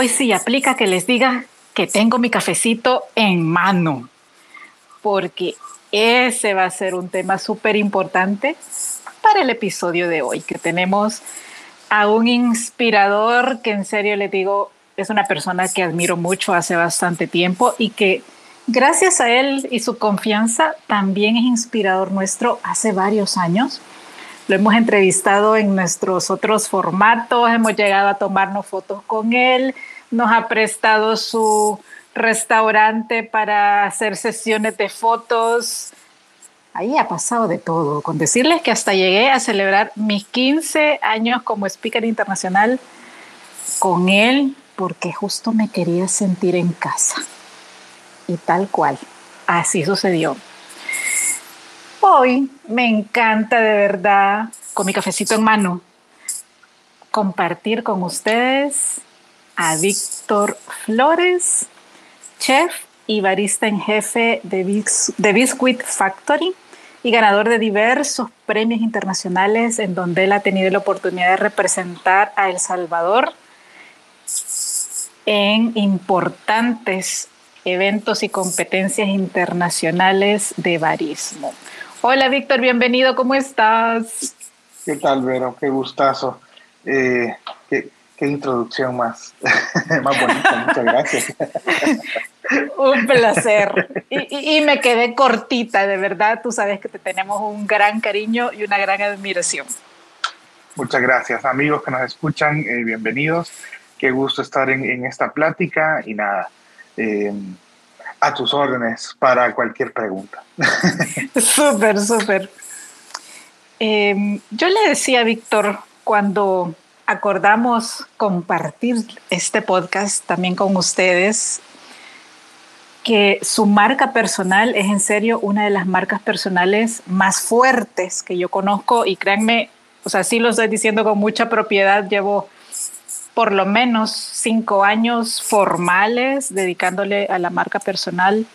Hoy sí aplica que les diga que tengo mi cafecito en mano, porque ese va a ser un tema súper importante para el episodio de hoy, que tenemos a un inspirador que en serio le digo, es una persona que admiro mucho hace bastante tiempo y que gracias a él y su confianza también es inspirador nuestro hace varios años. Lo hemos entrevistado en nuestros otros formatos, hemos llegado a tomarnos fotos con él, nos ha prestado su restaurante para hacer sesiones de fotos. Ahí ha pasado de todo, con decirles que hasta llegué a celebrar mis 15 años como speaker internacional con él, porque justo me quería sentir en casa. Y tal cual, así sucedió. Hoy me encanta de verdad, con mi cafecito en mano, compartir con ustedes a Víctor Flores, chef y barista en jefe de, de Biscuit Factory y ganador de diversos premios internacionales en donde él ha tenido la oportunidad de representar a El Salvador en importantes eventos y competencias internacionales de barismo. Hola Víctor, bienvenido, ¿cómo estás? ¿Qué tal, Vero? Qué gustazo. Eh, qué, introducción más, más bonita, muchas gracias. un placer. Y, y, me quedé cortita, de verdad, tú sabes que te tenemos un gran cariño y una gran admiración. Muchas gracias, amigos que nos escuchan, eh, bienvenidos qué gusto estar en, esta plática y nada, eh, a tus órdenes para cualquier pregunta. Súper, súper. Eh, yo le decía a Víctor cuando acordamos compartir este podcast también con ustedes, que su marca personal es en serio una de las marcas personales más fuertes que yo conozco y créanme, o sea, sí lo estoy diciendo con mucha propiedad, llevo por lo menos cinco años formales dedicándole a la marca personal.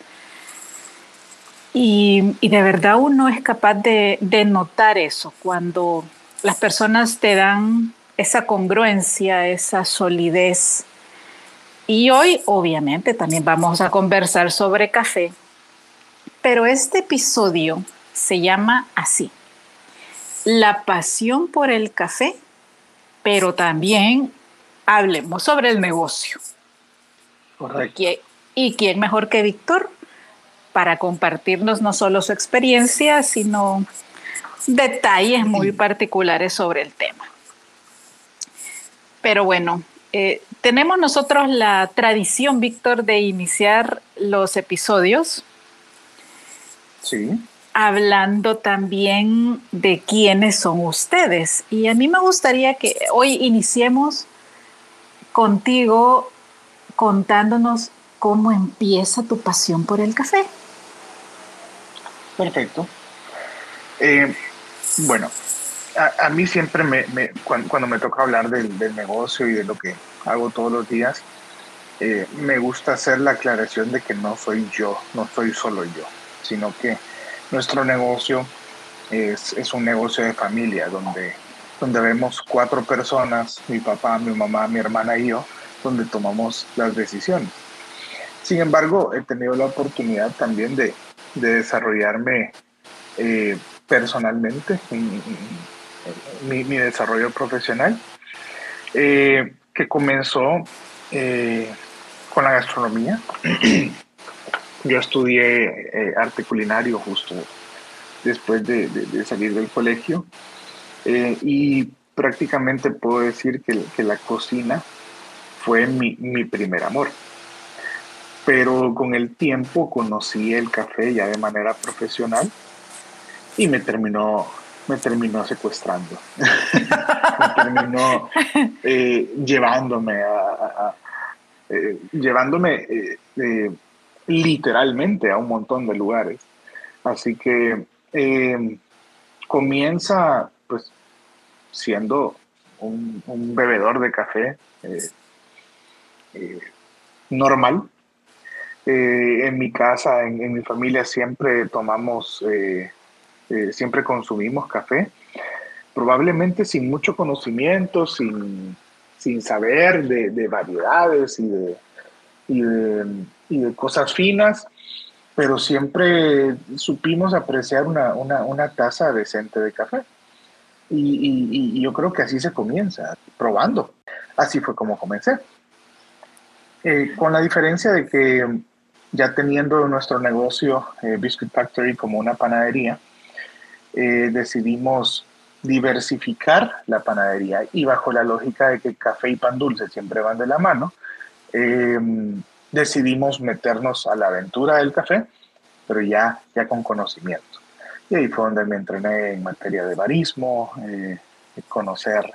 Y, de verdad uno es capaz de, de, notar eso cuando las personas te dan esa congruencia, esa solidez. Y hoy obviamente también vamos a conversar sobre café, pero este episodio se llama así, la pasión por el café, pero también hablemos sobre el negocio. Correcto. ¿Y quién mejor que Víctor para compartirnos no solo su experiencia, sino detalles muy particulares sobre el tema? Pero bueno, eh, tenemos nosotros la tradición, Víctor, de iniciar los episodios. Sí. Hablando también de quiénes son ustedes. Y a mí me gustaría que hoy iniciemos contigo contándonos cómo empieza tu pasión por el café. Perfecto. Eh, bueno, a, mí siempre me, cuando, me toca hablar del, negocio y de lo que hago todos los días, eh, me gusta hacer la aclaración de que no soy yo, no soy solo yo, sino que nuestro negocio es, es un negocio de familia donde donde vemos cuatro personas, mi papá, mi mamá, mi hermana y yo, donde tomamos las decisiones. Sin embargo, he tenido la oportunidad también de, desarrollarme eh, personalmente, en, mi, desarrollo profesional, eh, que comenzó eh, con la gastronomía. Yo estudié arte culinario justo después de salir del colegio y prácticamente puedo decir que, que la cocina fue mi, mi, primer amor. Pero con el tiempo conocí el café ya de manera profesional y me terminó, me terminó secuestrando. me terminó eh, llevándome a, eh, llevándome literalmente a un montón de lugares. Así que comienza pues siendo un, bebedor de café eh, eh, normal. Eh, en mi casa, en, mi familia siempre tomamos, siempre consumimos café, probablemente sin mucho conocimiento, sin, sin saber de, variedades y de, y de, cosas finas, pero siempre supimos apreciar una, una, taza decente de café. Y, yo creo que así se comienza, probando. Así fue como comencé. Eh, con la diferencia de que ya teniendo nuestro negocio eh, Biscuit Factory como una panadería, eh, decidimos diversificar la panadería y bajo la lógica de que café y pan dulce siempre van de la mano, eh, decidimos meternos a la aventura del café, pero ya, ya con conocimiento. Y ahí fue donde me entrené en materia de barismo, conocer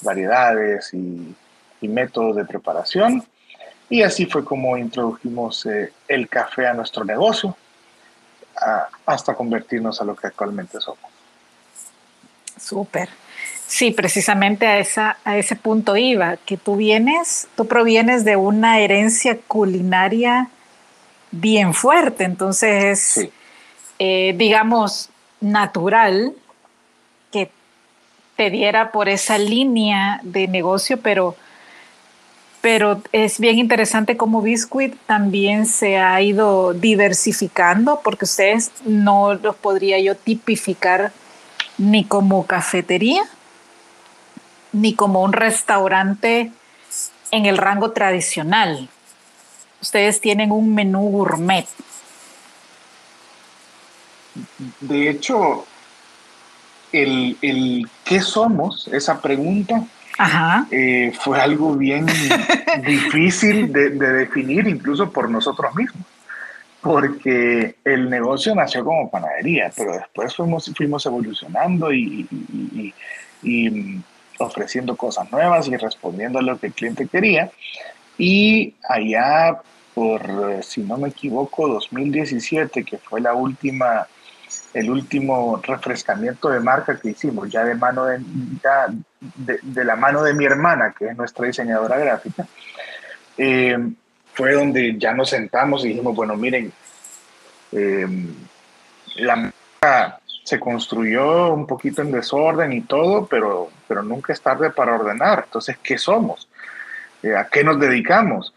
variedades y, y métodos de preparación y así fue como introdujimos eh, el café a nuestro negocio hasta convertirnos a lo que actualmente somos. Súper. Sí, precisamente a, esa, a ese punto iba, que tú vienes, tú provienes de una herencia culinaria bien fuerte, entonces es, eh, digamos, natural que te diera por esa línea de negocio, pero pero es bien interesante cómo Biscuit también se ha ido diversificando, porque ustedes no los podría yo tipificar ni como cafetería, ni como un restaurante en el rango tradicional. Ustedes tienen un menú gourmet. De hecho, el, el qué somos, esa pregunta, eh, fue algo bien difícil de, definir incluso por nosotros mismos, porque el negocio nació como panadería, pero después fuimos, fuimos evolucionando y, mm, ofreciendo cosas nuevas y respondiendo a lo que el cliente quería. Y allá por, si no me equivoco, 2017, que fue la última el último refrescamiento de marca que hicimos, ya de mano de, de, la mano de mi hermana, que es nuestra diseñadora gráfica, eh, fue donde ya nos sentamos y dijimos, bueno, miren, eh, la marca se construyó un poquito en desorden y todo, pero, pero nunca es tarde para ordenar. Entonces, ¿qué somos? Eh, ¿A qué nos dedicamos?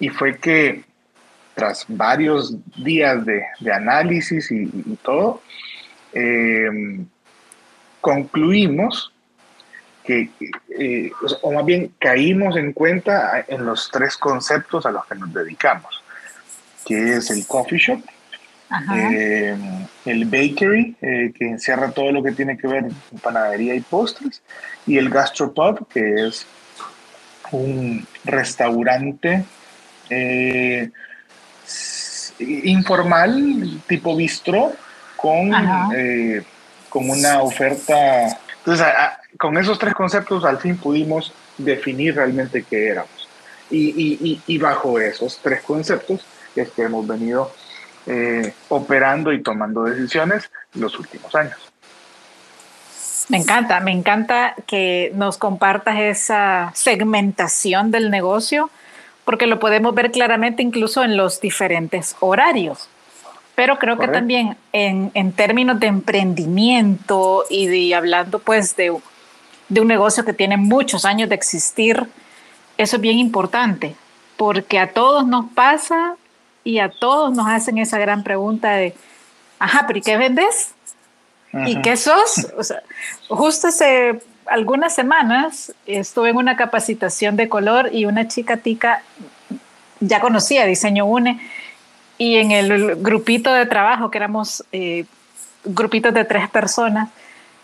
Y fue que tras varios días de, análisis y, todo, eh, concluimos que, eh, o más bien caímos en cuenta en los tres conceptos a los que nos dedicamos, que es el coffee shop, eh, el bakery, que encierra todo lo que tiene que ver con panadería y postres, y el gastropub, que es un restaurante informal, tipo bistro, con, eh, con una oferta. Entonces, con esos tres conceptos al fin pudimos definir realmente qué éramos. Y, y, bajo esos tres conceptos es que hemos venido eh, operando y tomando decisiones los últimos años. Me encanta, me encanta que nos compartas esa segmentación del negocio porque lo podemos ver claramente incluso en los diferentes horarios. Pero creo que también en, en, términos de emprendimiento y de hablando pues de, de un negocio que tiene muchos años de existir, eso es bien importante, porque a todos nos pasa y a todos nos hacen esa gran pregunta de, ajá, pero ¿y qué vendes? ¿Y qué sos? O sea, justo ese algunas semanas estuve en una capacitación de color y una chica tica ya conocía Diseño UNE y en el grupito de trabajo, que éramos eh, grupitos de tres personas,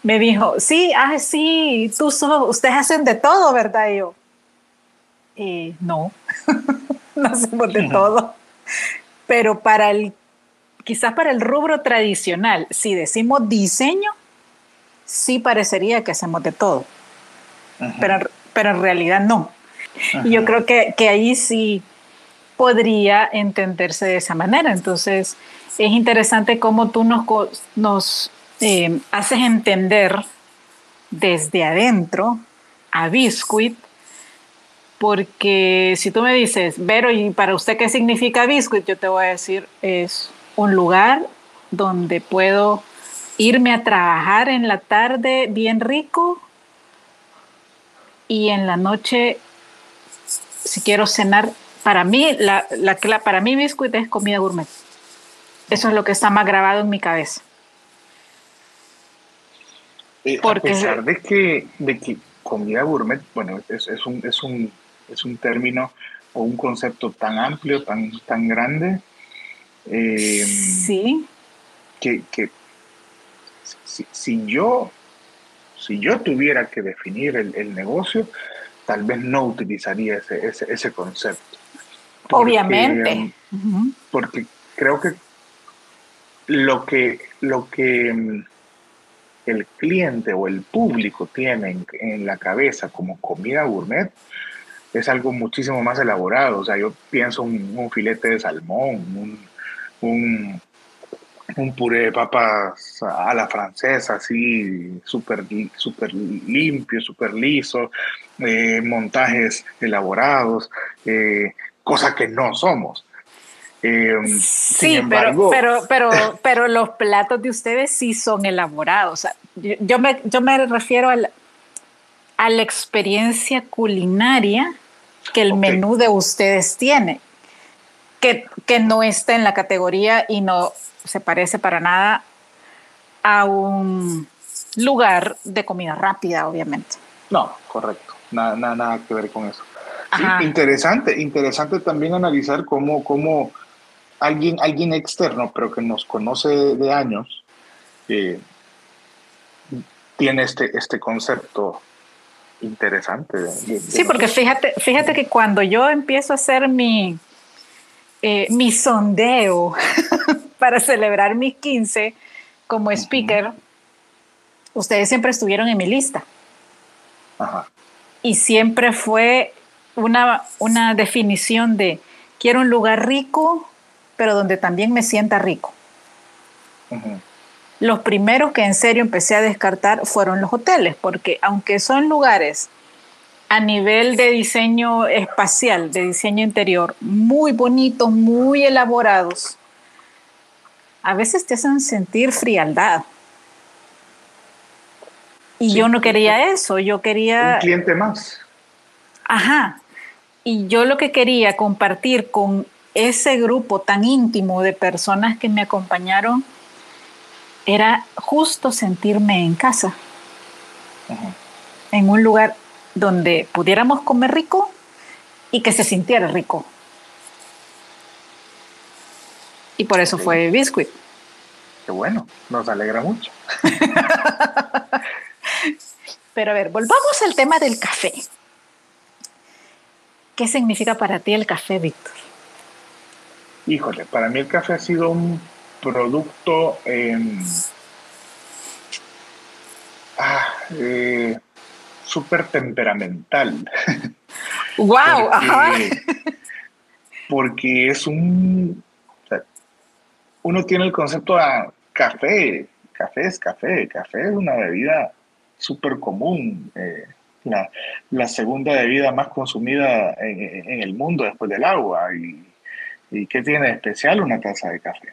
me dijo, sí, ah, sí, tú sos, ustedes hacen de todo, ¿verdad? Y yo, eh, no, no hacemos de todo. Pero para el, quizás para el rubro tradicional, si decimos diseño, sí parecería que hacemos de todo, pero, pero en realidad no. Y yo creo que, que, ahí sí podría entenderse de esa manera. Entonces, es interesante cómo tú nos, nos eh, haces entender desde adentro a Biscuit, porque si tú me dices, Vero, ¿y para usted qué significa Biscuit? Yo te voy a decir, es un lugar donde puedo irme a trabajar en la tarde bien rico y en la noche, si quiero cenar, para mí, la, la, para mí biscuit es comida gourmet. Eso es lo que está más grabado en mi cabeza. Eh, Porque, a pesar de que, de que comida gourmet, bueno, es, es, un, es, un, es un término o un concepto tan amplio, tan, tan grande. Eh, sí. Que, que si, si, yo, si yo tuviera que definir el, el negocio, tal vez no utilizaría ese, ese, ese concepto. Obviamente. Porque creo que lo que, lo que mm, el cliente o el público tiene en, la cabeza como comida gourmet es algo muchísimo más elaborado. O sea, yo pienso un, un filete de salmón, un, un, un, puré de papas a la francesa, así súper super limpio, súper liso, eh, montajes elaborados, eh, cosa que no somos. Em, sí, pero, pero, pero, pero los platos de ustedes sí son elaborados. yo, me, yo me refiero a la, a la experiencia culinaria que el menú de ustedes tiene, que, que no está en la categoría y no se parece para nada a un lugar de comida rápida, obviamente. No, correcto. Nada, nada, nada que ver con eso. interesante, interesante también analizar cómo, cómo alguien, alguien externo, pero que nos conoce de años, eh, tiene este, este concepto interesante. sí, porque fíjate, fíjate que cuando yo empiezo a hacer mi, eh, mi sondeo para celebrar mis 15 como speaker, ustedes siempre estuvieron en mi lista. Y siempre fue una, una definición de quiero un lugar rico, pero donde también me sienta rico. Los primeros que en serio empecé a descartar fueron los hoteles, porque aunque son lugares a nivel de diseño espacial, de diseño interior, muy bonitos, muy elaborados, a veces te hacen sentir frialdad. Y yo no quería eso, yo quería... Un cliente más. Ajá. Y yo lo que quería compartir con ese grupo tan íntimo de personas que me acompañaron era justo sentirme en casa, en un lugar donde pudiéramos comer rico y que se sintiera rico. Y por eso fue Biscuit. Qué bueno, nos alegra mucho. Pero a ver, volvamos al tema del café. ¿Qué significa para ti el café, Víctor? Híjole, para mí el café ha sido un producto em, ah, eh, súper temperamental. ¡Wow! porque, es un... uno tiene el concepto de café, café es café, café es una bebida súper común. Eh, la, segunda bebida más consumida en, el mundo después del agua. Y ¿Y qué tiene de especial una taza de café?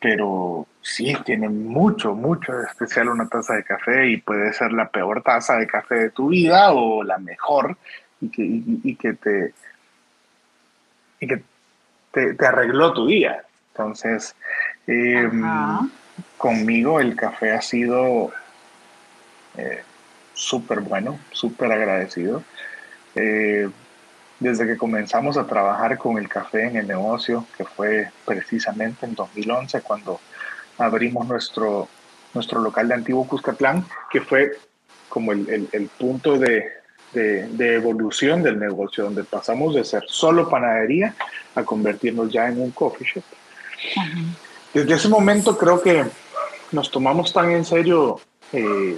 Pero sí, tiene mucho, mucho de especial una taza de café y puede ser la peor taza de café de tu vida o la mejor y que, y, que te y que te, arregló tu día. Entonces, em, conmigo el café ha sido eh, súper bueno, súper agradecido. Eh, desde que comenzamos a trabajar con el café en el negocio, que fue precisamente en 2011 cuando abrimos nuestro, nuestro local de Antiguo Cuscatlán, que fue como el, el, punto de, de, evolución del negocio, donde pasamos de ser solo panadería a convertirnos ya en un coffee shop. Desde ese momento creo que nos tomamos tan en serio eh,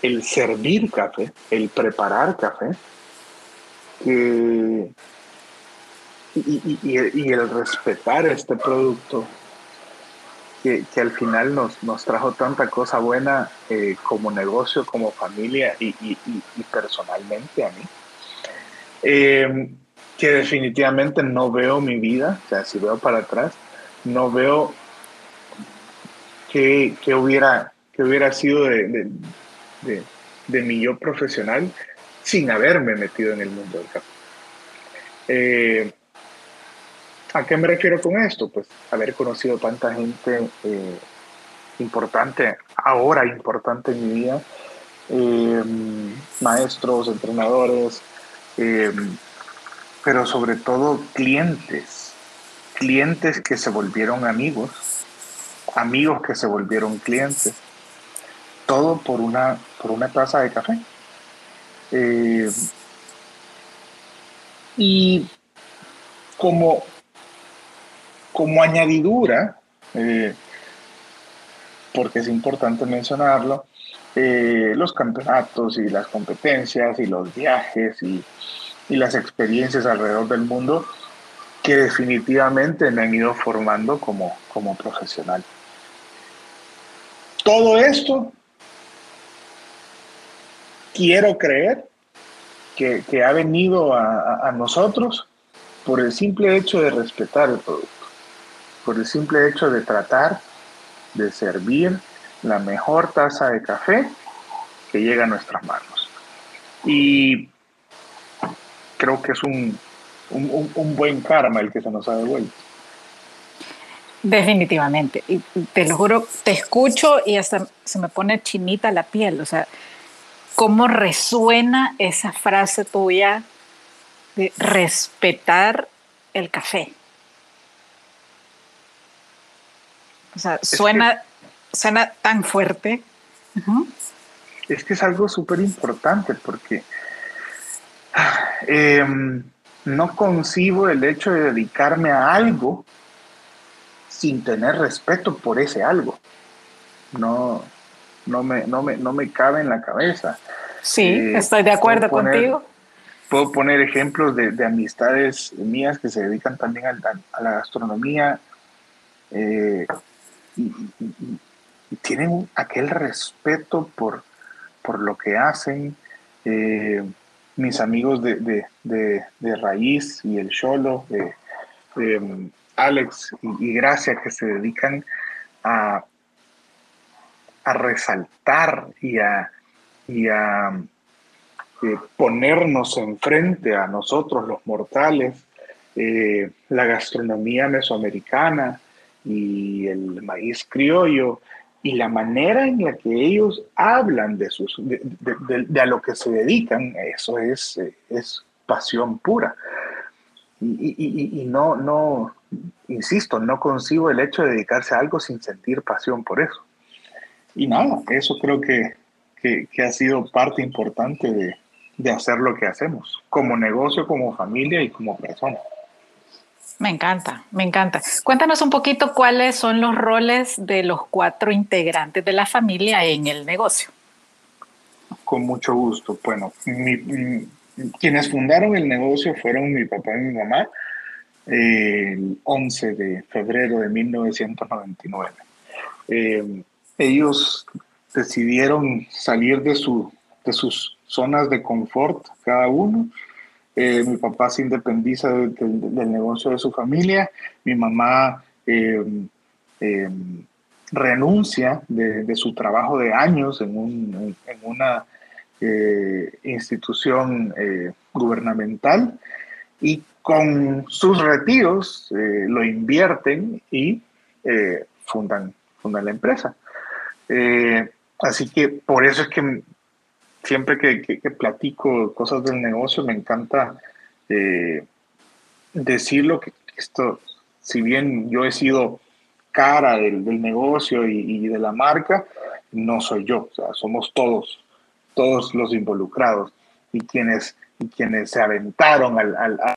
el servir café, el preparar café, y, el respetar este producto que, al final nos, nos, trajo tanta cosa buena eh, como negocio, como familia y, personalmente a mí. Eh, que definitivamente no veo mi vida, o sea, si veo para atrás, no veo que, hubiera, que hubiera sido de, de, de mi yo profesional sin haberme metido en el mundo del café. Eh, ¿A qué me refiero con esto? Pues haber conocido tanta gente eh, importante, ahora importante en mi vida, eh, maestros, entrenadores, pero sobre todo clientes, clientes que se volvieron amigos, amigos que se volvieron clientes, todo por una, por una taza de café. y como como añadidura, eh, porque es importante mencionarlo, eh, los campeonatos y las competencias y los viajes y, las experiencias alrededor del mundo que definitivamente me han ido formando como, como profesional. Todo esto quiero creer que, ha venido a nosotros por el simple hecho de respetar el producto por el simple hecho de tratar de servir la mejor taza de café que llega a nuestras manos. Y creo que es un, buen karma el que se nos ha devuelto. Definitivamente. Y te lo juro, te escucho y hasta se me pone chinita la piel. O sea, cómo resuena esa frase tuya de respetar el café. O sea, suena, suena tan fuerte. Es que es algo súper importante porque em, no concibo el hecho de dedicarme a algo sin tener respeto por ese algo. No, no, me, no, me, no me cabe en la cabeza. Sí, eh, estoy de acuerdo contigo. Puedo poner ejemplos de, amistades mías que se dedican también a, la gastronomía. Eh, y, tienen aquel respeto por, por lo que hacen. Eh, mis amigos de, Raíz y el Cholo, de, um, Alex y, Gracia, que se dedican a, a resaltar y a, y a eh, ponernos enfrente a nosotros los mortales, eh, la gastronomía mesoamericana, y el maíz criollo y la manera en la que ellos hablan de, sus, de, a lo que se dedican, eso es, es pasión pura. Y, y, no, no, insisto, no consigo el hecho de dedicarse a algo sin sentir pasión por eso. Y nada, eso creo que, que, que ha sido parte importante de, de hacer lo que hacemos, como negocio, como familia y como persona. Me encanta, me encanta. Cuéntanos un poquito cuáles son los roles de los cuatro integrantes de la familia en el negocio. Con mucho gusto. Bueno, quienes fundaron el negocio fueron mi papá y mi mamá el 11 de febrero de 1999. Eh, ellos decidieron salir de, su, de sus zonas de confort cada uno eh, mi papá se independiza del negocio de su familia, mi mamá eh, eh, renuncia de, su trabajo de años en, una institución gubernamental y con sus retiros lo invierten y fundan, fundan la empresa. así que por eso es que siempre que, platico cosas del negocio me encanta eh, decirlo que esto, si bien yo he sido cara del, negocio y, de la marca, no soy yo, somos todos, todos los involucrados y quienes, y quienes se aventaron al, al,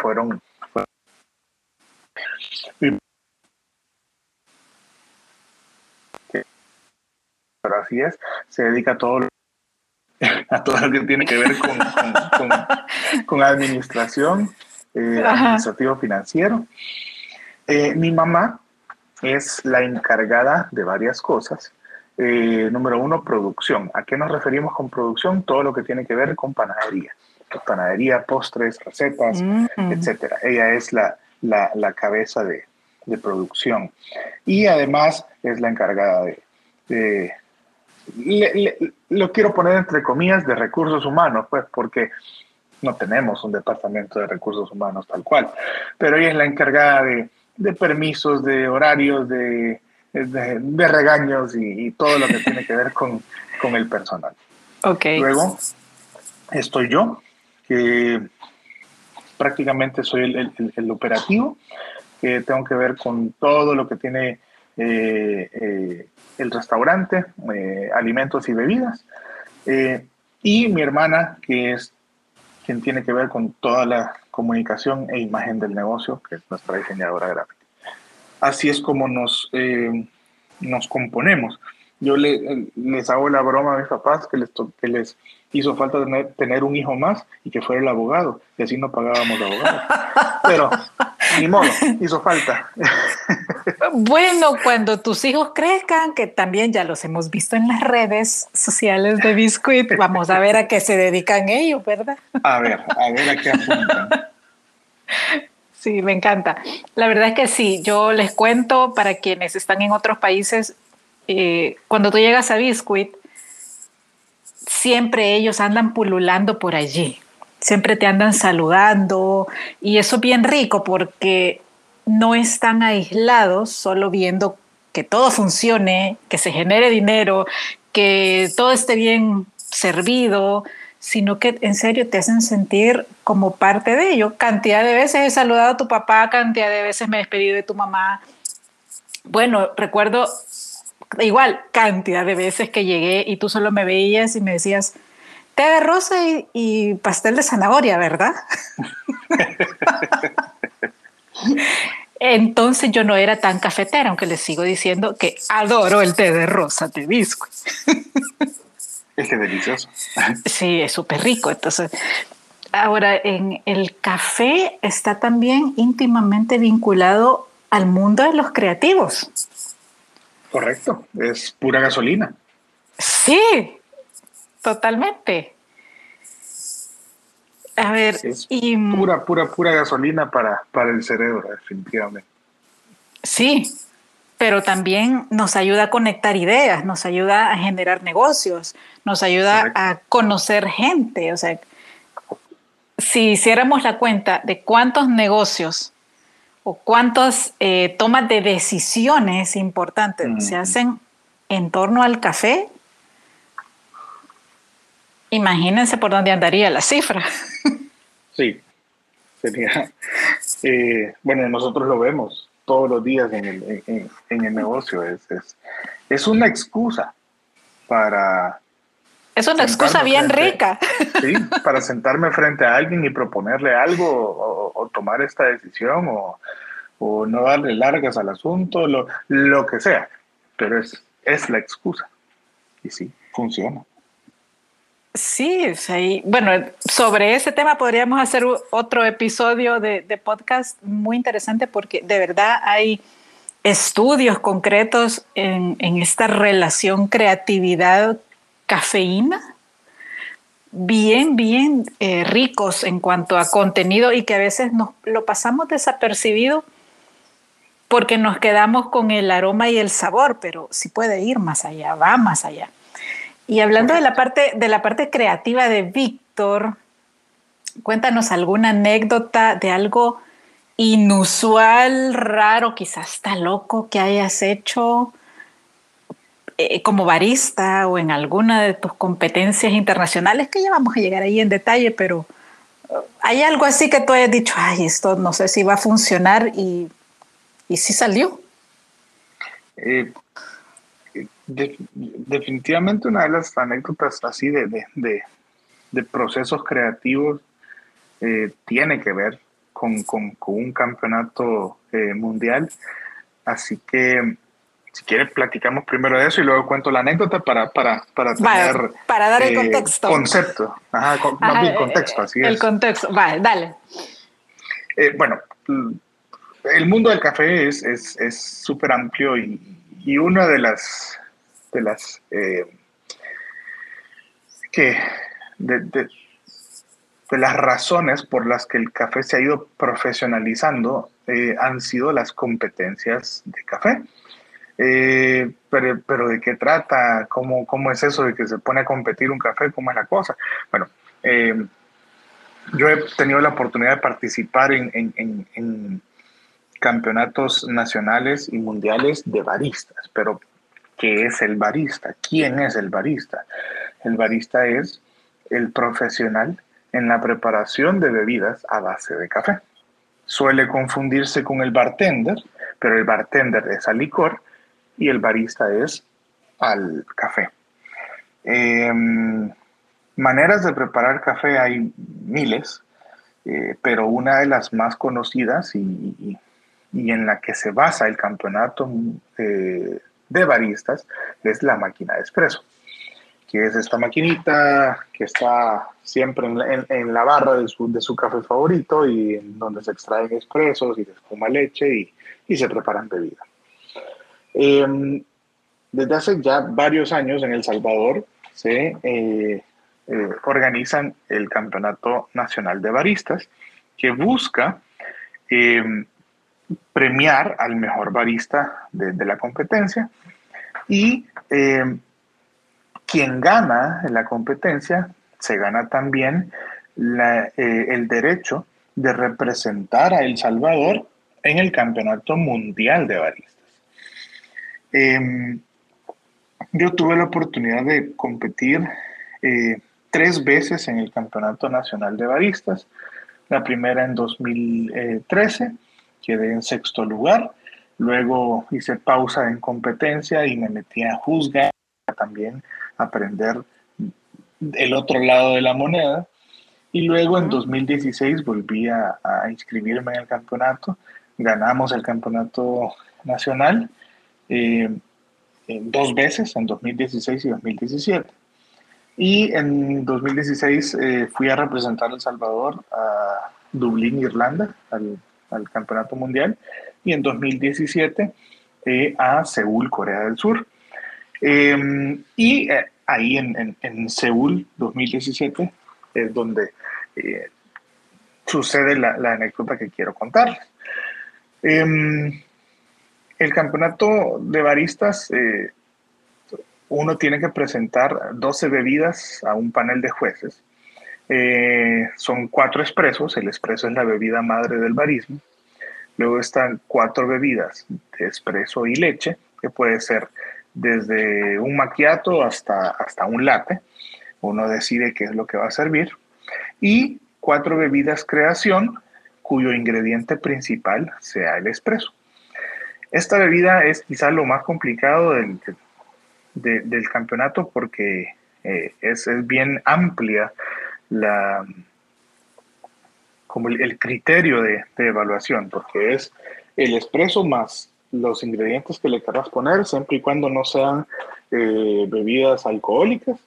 fueron, fueron es, se dedica a todo lo a todo lo que tiene que ver con, con, administración, eh, administrativo financiero. Eh, mi mamá es la encargada de varias cosas. Eh, número uno, producción. ¿A qué nos referimos con producción? Todo lo que tiene que ver con panadería. Panadería, postres, recetas, mm. etcétera. Ella es la, la, la cabeza de, de, producción. Y además es la encargada de, lo quiero poner entre comillas de recursos humanos, pues porque no tenemos un departamento de recursos humanos tal cual, pero ella es la encargada de, permisos, de horarios, de, de, regaños y, todo lo que tiene que ver con, con el personal. Okay. Luego estoy yo, que prácticamente soy el, el, operativo, que tengo que ver con todo lo que tiene el restaurante, eh, alimentos y bebidas. y mi hermana, que es quien tiene que ver con toda la comunicación e imagen del negocio, que es nuestra diseñadora gráfica. Así es como nos, nos componemos. Yo le, les hago la broma a mis papás que les, que les hizo falta tener, tener un hijo más y que fuera el abogado, y así no pagábamos de abogado. Pero, ni modo, hizo falta. Bueno, cuando tus hijos crezcan, que también ya los hemos visto en las redes sociales de Biscuit, vamos a ver a qué se dedican ellos, ¿verdad? A ver, a ver a qué apuntan. Sí, me encanta. La verdad es que sí, yo les cuento para quienes están en otros países, eh, cuando tú llegas a Biscuit, siempre ellos andan pululando por allí, siempre te andan saludando y eso es bien rico porque no están aislados solo viendo que todo funcione, que se genere dinero, que todo esté bien servido, sino que en serio te hacen sentir como parte de ello. Cantidad de veces he saludado a tu papá, cantidad de veces me he despedido de tu mamá. Bueno, recuerdo igual cantidad de veces que llegué y tú solo me veías y me decías, té de rosa y, pastel de zanahoria, ¿verdad? Entonces yo no era tan cafetera, aunque les sigo diciendo que adoro el té de rosa de biscuit. Es que delicioso. Sí, es súper rico. Entonces, ahora en el café está también íntimamente vinculado al mundo de los creativos. Correcto, es pura gasolina. Sí, totalmente. A ver, es y, pura, pura, pura gasolina para, para el cerebro, definitivamente. Sí, pero también nos ayuda a conectar ideas, nos ayuda a generar negocios, nos ayuda a conocer gente. O sea, si hiciéramos la cuenta de cuántos negocios o cuántas eh, tomas de decisiones importantes se hacen en torno al café, imagínense por dónde andaría la cifra. Sí, sería, eh, bueno, nosotros lo vemos todos los días en el, en, el negocio, es, es, es, una excusa para... Es una excusa bien rica. Sí, para sentarme frente a alguien y proponerle algo o, o tomar esta decisión o, o no darle largas al asunto, lo, lo que sea, pero es, es la excusa. Y sí, funciona. Sí, sí, bueno, sobre ese tema podríamos hacer otro episodio de, podcast muy interesante porque de verdad hay estudios concretos en, esta relación creatividad-cafeína bien, bien eh, ricos en cuanto a contenido y que a veces nos lo pasamos desapercibido porque nos quedamos con el aroma y el sabor, pero sí puede ir más allá, va más allá. Y hablando de la parte, de la parte creativa de Víctor, cuéntanos alguna anécdota de algo inusual, raro, quizás está loco que hayas hecho eh, como barista o en alguna de tus competencias internacionales, que ya vamos a llegar ahí en detalle, pero uh, hay algo así que tú hayas dicho, ay, esto no sé si va a funcionar y y sí salió. Eh, definitivamente una de las anécdotas así de, procesos creativos eh, tiene que ver con, un campeonato eh, mundial. Así que si quieres platicamos primero de eso y luego cuento la anécdota para, para, para tener... para dar el contexto. Concepto. Ajá, contexto, así es. El contexto, vale, dale. bueno, el mundo del café es súper es, amplio y, y, una de las, de las eh, que de, de, las razones por las que el café se ha ido profesionalizando eh, han sido las competencias de café. Eh, pero, pero, ¿de qué trata? ¿Cómo, ¿Cómo es eso de que se pone a competir un café? ¿Cómo es la cosa? Bueno, yo he tenido la oportunidad de participar en, en, en, campeonatos nacionales y mundiales de baristas, pero ¿qué es el barista? ¿Quién es el barista? El barista es el profesional en la preparación de bebidas a base de café. Suele confundirse con el bartender, pero el bartender es al licor y el barista es al café. Em, maneras de preparar café hay miles, eh, pero una de las más conocidas y, en la que se basa el campeonato eh, de baristas es la máquina de espresso que es esta maquinita que está siempre en, la barra de su, de su, café favorito y en donde se extraen expresos y se espuma leche y, y se preparan bebidas. Em, desde hace ya varios años en El Salvador se eh, eh, organizan el Campeonato Nacional de Baristas que busca em, premiar al mejor barista de, la competencia y em, quien gana en la competencia se gana también eh, el derecho de representar a El Salvador en el Campeonato Mundial de Baristas. Em, yo tuve la oportunidad de competir eh, tres veces en el Campeonato Nacional de Baristas. La primera en 2013, quedé en sexto lugar. Luego hice pausa en competencia y me metí a juzgar también aprender el otro lado de la moneda. Y luego en 2016 volví a, inscribirme en el campeonato. Ganamos el campeonato nacional eh, dos veces, en 2016 y 2017. Y en 2016 eh, fui a representar a El Salvador a Dublín, Irlanda, al, campeonato mundial. Y en 2017 eh, a Seúl, Corea del Sur. Em, y eh, ahí en, en, Seúl 2017 es donde eh, sucede la, la, anécdota que quiero contarles. Em, el campeonato de baristas, uno tiene que presentar 12 bebidas a un panel de jueces. Son cuatro expresos, el expreso es la bebida madre del barismo. Luego están cuatro bebidas de expreso y leche, que puede ser desde un maquiato hasta, hasta un latte. Uno decide qué es lo que va a servir. Y cuatro bebidas creación cuyo ingrediente principal sea el espresso. Esta bebida es quizá lo más complicado del, del campeonato porque eh, es, bien amplia la, como el, criterio de, de, evaluación, porque es el espresso más los ingredientes que le querrás poner, siempre y cuando no sean eh, bebidas alcohólicas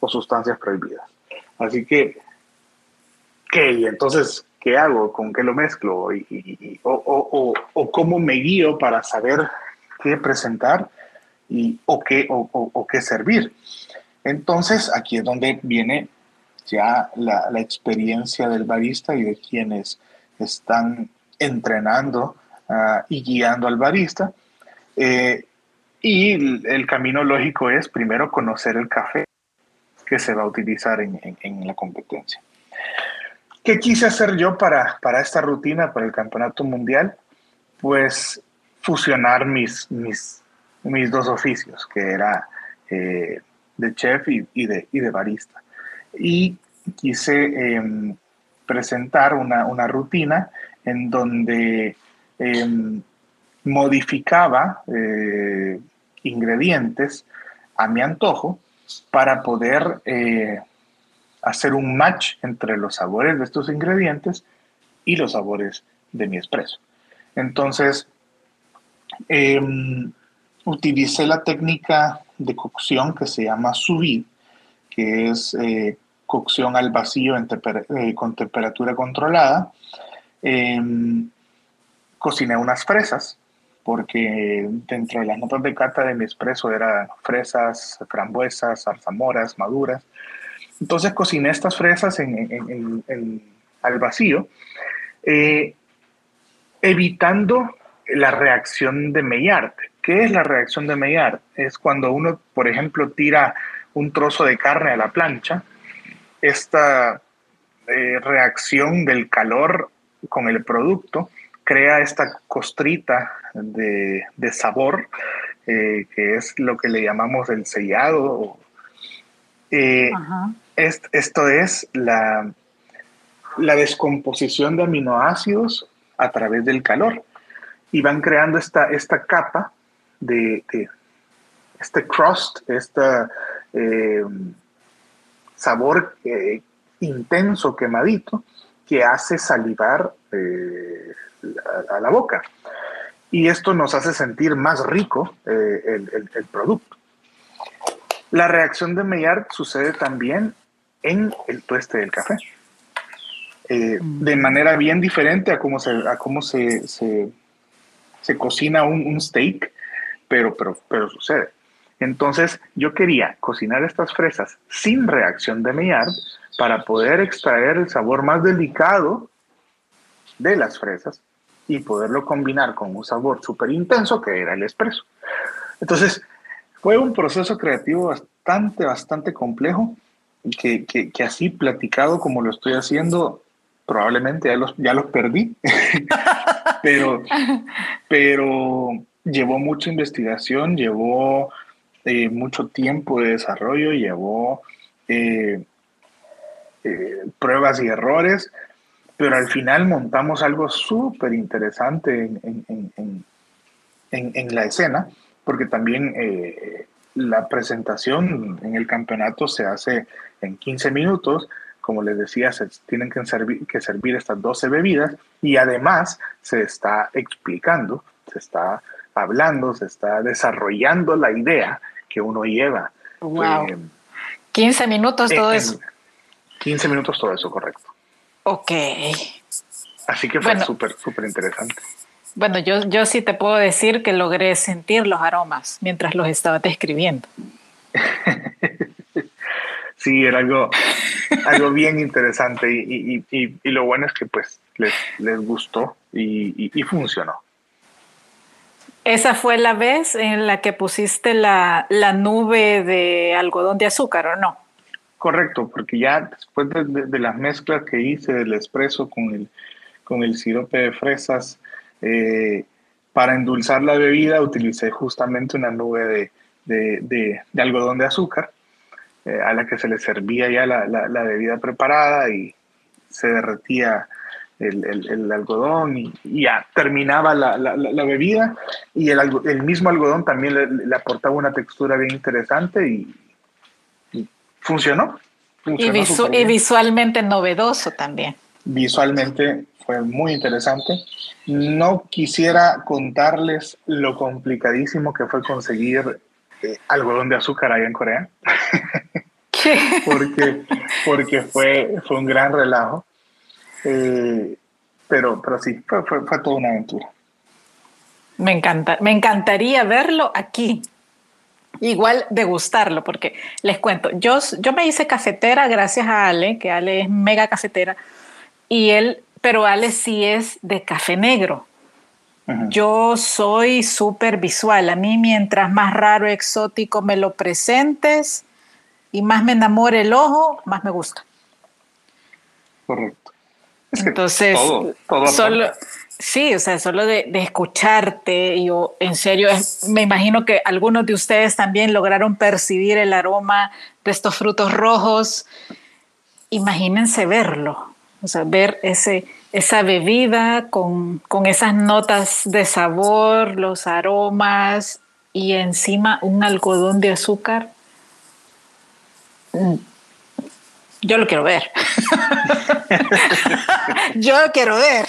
o sustancias prohibidas. Así que, ¿qué? Entonces, ¿qué hago? ¿Con qué lo mezclo? Y, o, o, cómo me guío para saber qué presentar y, o, qué, o, qué servir? Entonces, aquí es donde viene ya la, experiencia del barista y de quienes están entrenando Ah, y guiando al barista. Eh, y el camino lógico es primero conocer el café que se va a utilizar en, en, la competencia. ¿Qué quise hacer yo para, para esta rutina, para el campeonato mundial? Pues fusionar mis, mis, mis dos oficios, que era eh, de chef y, de, y de barista. Y quise em, presentar una, una, rutina en donde Em, modificaba eh, ingredientes a mi antojo para poder eh, hacer un match entre los sabores de estos ingredientes y los sabores de mi espresso. Entonces, em, utilicé la técnica de cocción que se llama sous vide, que es eh, cocción al vacío con temperatura controlada. Em, cociné unas fresas, porque dentro de las notas de cata de mi espresso eran fresas, frambuesas, zarzamoras, maduras. Entonces cociné estas fresas en, al vacío, eh, evitando la reacción de Maillard, ¿Qué es la reacción de Maillard? Es cuando uno, por ejemplo, tira un trozo de carne a la plancha, esta eh, reacción del calor con el producto crea esta costrita de, sabor, eh, que es lo que le llamamos el sellado. Eh, esto es la, la descomposición de aminoácidos a través del calor y van creando esta, esta capa de, este crust, este sabor intenso, quemadito, que hace salivar eh, a, la boca. Y esto nos hace sentir más rico eh, el, producto. La reacción de Maillard sucede también en el tueste del café. Eh, de manera bien diferente a cómo se, a cómo se, se, cocina un, steak, pero, pero, pero sucede. Entonces yo quería cocinar estas fresas sin reacción de Maillard para poder extraer el sabor más delicado de las fresas y poderlo combinar con un sabor súper intenso que era el espresso. Entonces, fue un proceso creativo bastante, bastante complejo que, que, así platicado como lo estoy haciendo, probablemente ya los, ya los perdí, pero, pero llevó mucha investigación, llevó eh, mucho tiempo de desarrollo, llevó eh, eh, pruebas y errores, pero al final montamos algo súper interesante en, la escena, porque también la presentación en el campeonato se hace en 15 minutos, como les decía, se tienen que servir, que servir estas 12 bebidas y además se está explicando, se está hablando, se está desarrollando la idea que uno lleva. Wow. 15 eh, minutos todo eso. 15 minutos todo eso, correcto. Ok. Así que fue súper, súper interesante. Bueno, yo, yo sí te puedo decir que logré sentir los aromas mientras los estaba describiendo. sí, era algo, algo bien interesante y, y, y, lo bueno es que pues les, les gustó y funcionó. ¿Esa fue la vez en la que pusiste la, nube de algodón de azúcar o no? Correcto, porque ya después de, las mezclas que hice del espresso con el, con el sirope de fresas, eh, para endulzar la bebida utilicé justamente una nube de, algodón de azúcar eh, a la que se le servía ya la, la bebida preparada y se derretía el, algodón y, ya terminaba la, bebida y el, mismo algodón también le, aportaba una textura bien interesante y, funcionó. y, visualmente novedoso también. Visualmente fue muy interesante. No quisiera contarles lo complicadísimo que fue conseguir eh, algodón de azúcar allá en Corea. porque porque fue, fue un gran relajo. Eh, pero, pero sí, fue, fue, toda una aventura. Me encanta, me encantaría verlo aquí. Igual degustarlo, porque les cuento, yo, yo me hice cafetera gracias a Ale, que Ale es mega cafetera, y él, pero Ale sí es de café negro. Yo soy súper visual. A mí, mientras más raro, exótico me lo presentes y más me enamore el ojo, más me gusta. Correcto. Entonces, solo, sí, o sea, solo de, escucharte, yo en serio, me imagino que algunos de ustedes también lograron percibir el aroma de estos frutos rojos. Imagínense verlo, o sea, ver ese, esa bebida con, con esas notas de sabor, los aromas y encima un algodón de azúcar yo lo quiero ver. Yo lo quiero ver.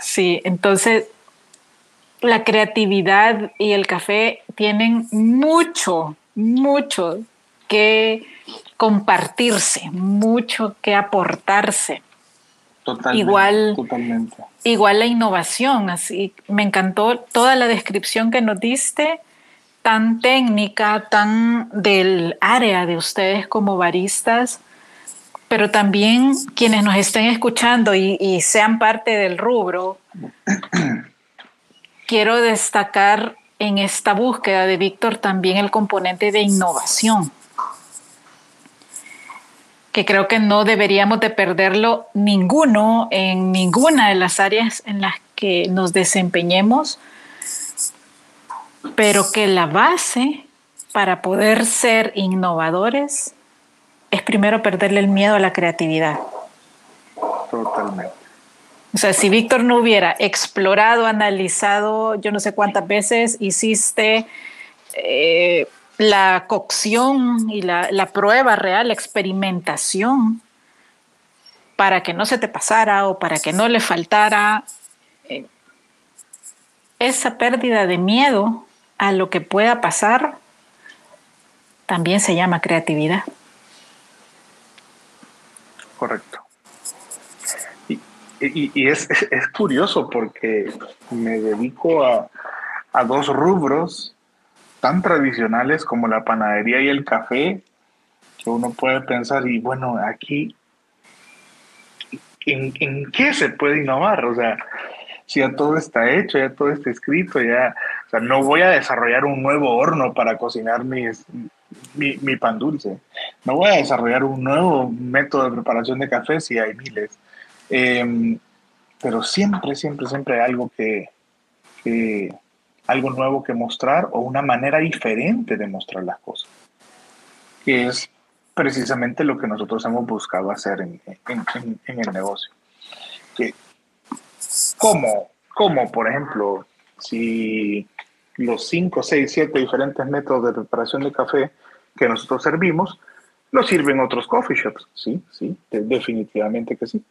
Sí, entonces la creatividad y el café tienen mucho, mucho que compartirse, mucho que aportarse. Totalmente, igual, totalmente. igual la innovación, así me encantó toda la descripción que nos diste tan técnica, tan del área de ustedes como baristas, pero también quienes nos estén escuchando y, sean parte del rubro, quiero destacar en esta búsqueda de Víctor también el componente de innovación, que creo que no deberíamos de perderlo ninguno en ninguna de las áreas en las que nos desempeñemos, pero que la base para poder ser innovadores es primero perderle el miedo a la creatividad. Totalmente. O sea, si Víctor no hubiera explorado, analizado, yo no sé cuántas veces hiciste eh, la cocción y la, prueba real, la experimentación, para que no se te pasara o para que no le faltara eh, esa pérdida de miedo a lo que pueda pasar, también se llama creatividad. Correcto. Y, es, curioso porque me dedico a, dos rubros tan tradicionales como la panadería y el café, que uno puede pensar, y bueno, aquí, ¿en, en qué se puede innovar? O sea, si ya todo está hecho, ya todo está escrito, ya, no voy a desarrollar un nuevo horno para cocinar mi, mi, pan dulce, no voy a desarrollar un nuevo método de preparación de café si hay miles. Em, pero siempre, siempre, siempre hay algo que, algo nuevo que mostrar o una manera diferente de mostrar las cosas, que es precisamente lo que nosotros hemos buscado hacer en, el negocio. Que, ¿cómo, ¿Cómo, por ejemplo, si los 5, 6, 7 diferentes métodos de preparación de café que nosotros servimos, lo sirven otros coffee shops? Sí, sí, definitivamente que sí.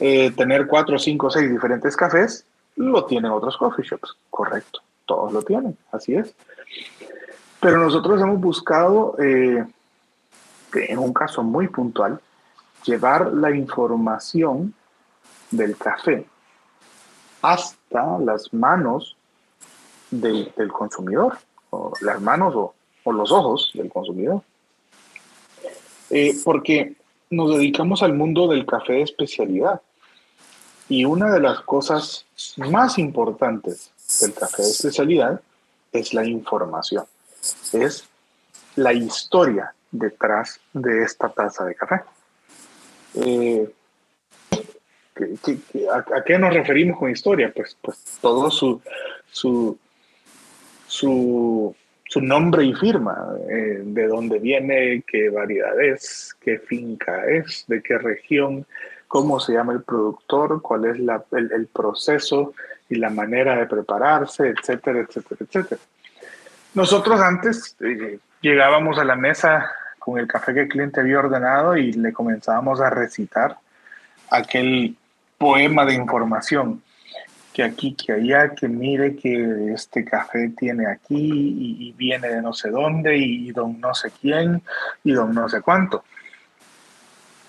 Eh, tener cuatro, cinco, seis diferentes cafés, lo tienen otros coffee shops, correcto, todos lo tienen, así es. Pero nosotros hemos buscado, eh, en un caso muy puntual, llevar la información del café hasta las manos del, consumidor, o las manos o, los ojos del consumidor. Eh, porque nos dedicamos al mundo del café de especialidad. Y una de las cosas más importantes del café de especialidad es la información, es la historia detrás de esta taza de café. Eh, a, qué nos referimos con historia? Pues, pues todo su, su, su su nombre y firma, eh, de dónde viene, qué variedad es, qué finca es, de qué región, cómo se llama el productor, cuál es el, proceso y la manera de prepararse, etcétera, etcétera, etcétera. Nosotros antes eh, llegábamos a la mesa con el café que el cliente había ordenado y le comenzábamos a recitar aquel poema de información que aquí, que allá, que mire que este café tiene aquí y, viene de no sé dónde y, don no sé quién y don no sé cuánto.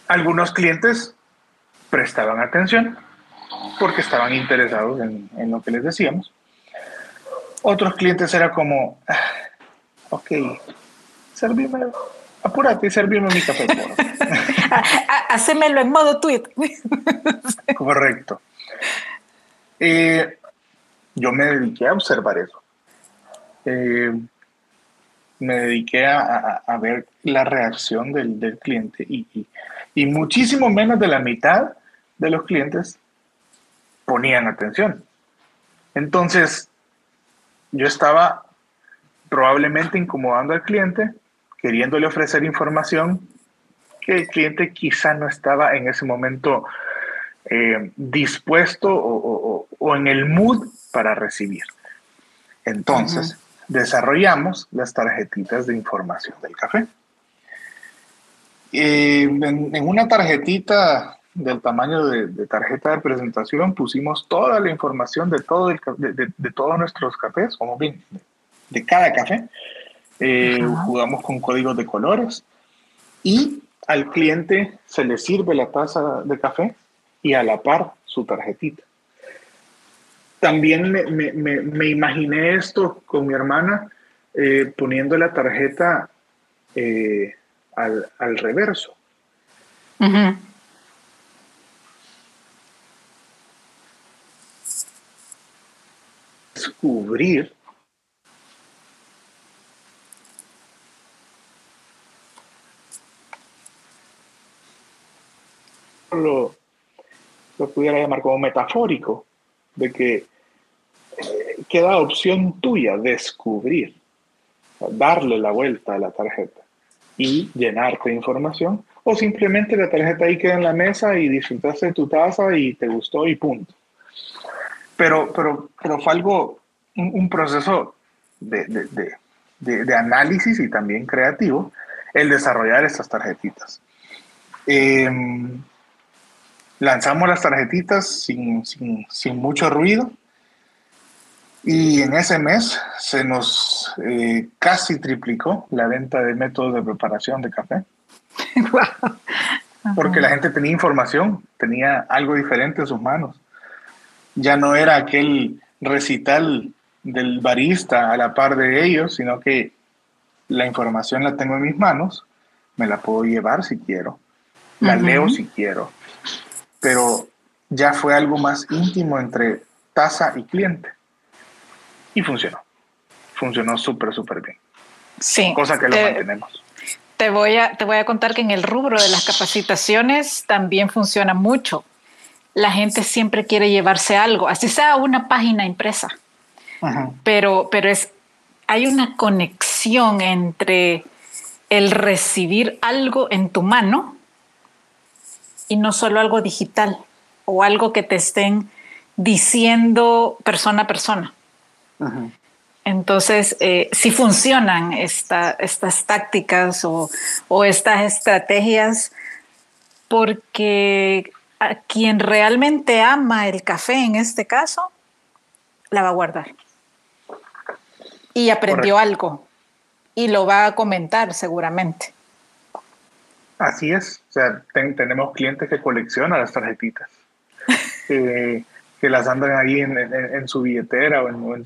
Algunos clientes prestaban atención porque estaban interesados en, lo que les decíamos. Otros clientes era como, ah, ok, servime, apúrate y servime mi café. Hacémelo en modo tweet. Correcto. Eh, yo me dediqué a observar eso. Eh, me dediqué a, ver la reacción del, cliente y, muchísimo menos de la mitad de los clientes ponían atención. Entonces, yo estaba probablemente incomodando al cliente, queriéndole ofrecer información que el cliente quizá no estaba en ese momento eh, dispuesto o, en el mood para recibir. Entonces, desarrollamos las tarjetitas de información del café. Eh, en, una tarjetita del tamaño de, tarjeta de presentación pusimos toda la información de, todo de, todos nuestros cafés, como bien, de cada café. Eh, jugamos con códigos de colores y al cliente se le sirve la taza de café y a la par su tarjetita. También me, imaginé esto con mi hermana eh, poniendo la tarjeta eh, al, reverso. descubrir lo, lo pudiera llamar como metafórico, de que eh, queda opción tuya descubrir, darle la vuelta a la tarjeta y llenarte de información, o simplemente la tarjeta ahí queda en la mesa y disfrutaste de tu taza y te gustó y punto. Pero, pero, pero fue algo, un, proceso de, de, de, análisis y también creativo el desarrollar estas tarjetitas. Em, lanzamos las tarjetitas sin, sin, sin, mucho ruido. Y en ese mes se nos eh, casi triplicó la venta de métodos de preparación de café. Porque la gente tenía información, tenía algo diferente en sus manos. Ya no era aquel recital del barista a la par de ellos, sino que la información la tengo en mis manos, me la puedo llevar si quiero, la leo si quiero, pero ya fue algo más íntimo entre tasa y cliente. Y funcionó. Funcionó súper, súper bien. Sí. Cosa que lo mantenemos. Te voy, a, te voy a contar que en el rubro de las capacitaciones también funciona mucho. La gente siempre quiere llevarse algo, así sea una página impresa. Pero, pero es, hay una conexión entre el recibir algo en tu mano y no solo algo digital o algo que te estén diciendo persona a persona. Entonces, eh, si funcionan estas tácticas o, estas estrategias, porque a quien realmente ama el café en este caso, la va a guardar. Y aprendió algo y lo va a comentar seguramente. Así es, o sea, tenemos clientes que coleccionan las tarjetitas, que las andan ahí en, su billetera o, en,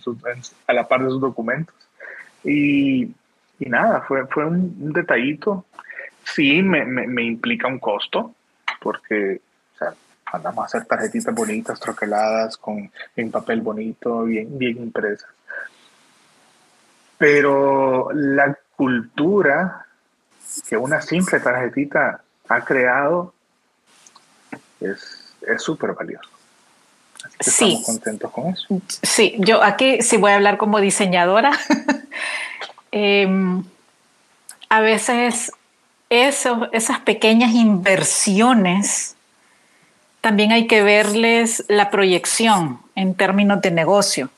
a la par de sus documentos. Y, nada, fue, fue un, detallito. Sí, me, implica un costo, porque o sea, andamos a hacer tarjetitas bonitas, troqueladas, con, en papel bonito, bien, bien impresas. Pero la cultura que una simple tarjetita ha creado es súper valioso. Así que sí. estamos contentos con eso. Sí, yo aquí sí voy a hablar como diseñadora. Em, a veces eso, esas pequeñas inversiones también hay que verles la proyección en términos de negocio.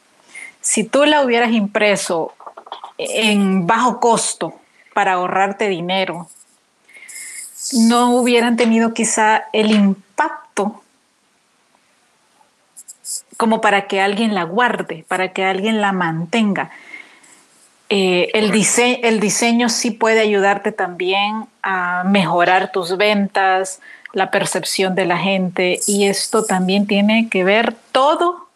Si tú la hubieras impreso en bajo costo, para ahorrarte dinero, no hubieran tenido quizá el impacto como para que alguien la guarde, para que alguien la mantenga. Eh, el, el diseño sí puede ayudarte también a mejorar tus ventas, la percepción de la gente y esto también tiene que ver todo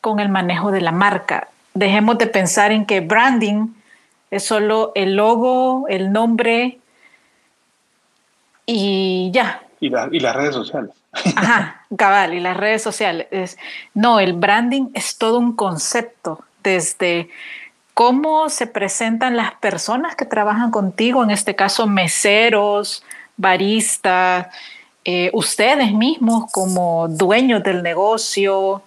con el manejo de la marca. Dejemos de pensar en que branding es solo el logo, el nombre y ya. Y, las redes sociales. Ajá, cabal, y las redes sociales. no, el branding es todo un concepto, desde cómo se presentan las personas que trabajan contigo, en este caso meseros, baristas, eh, ustedes mismos como dueños del negocio,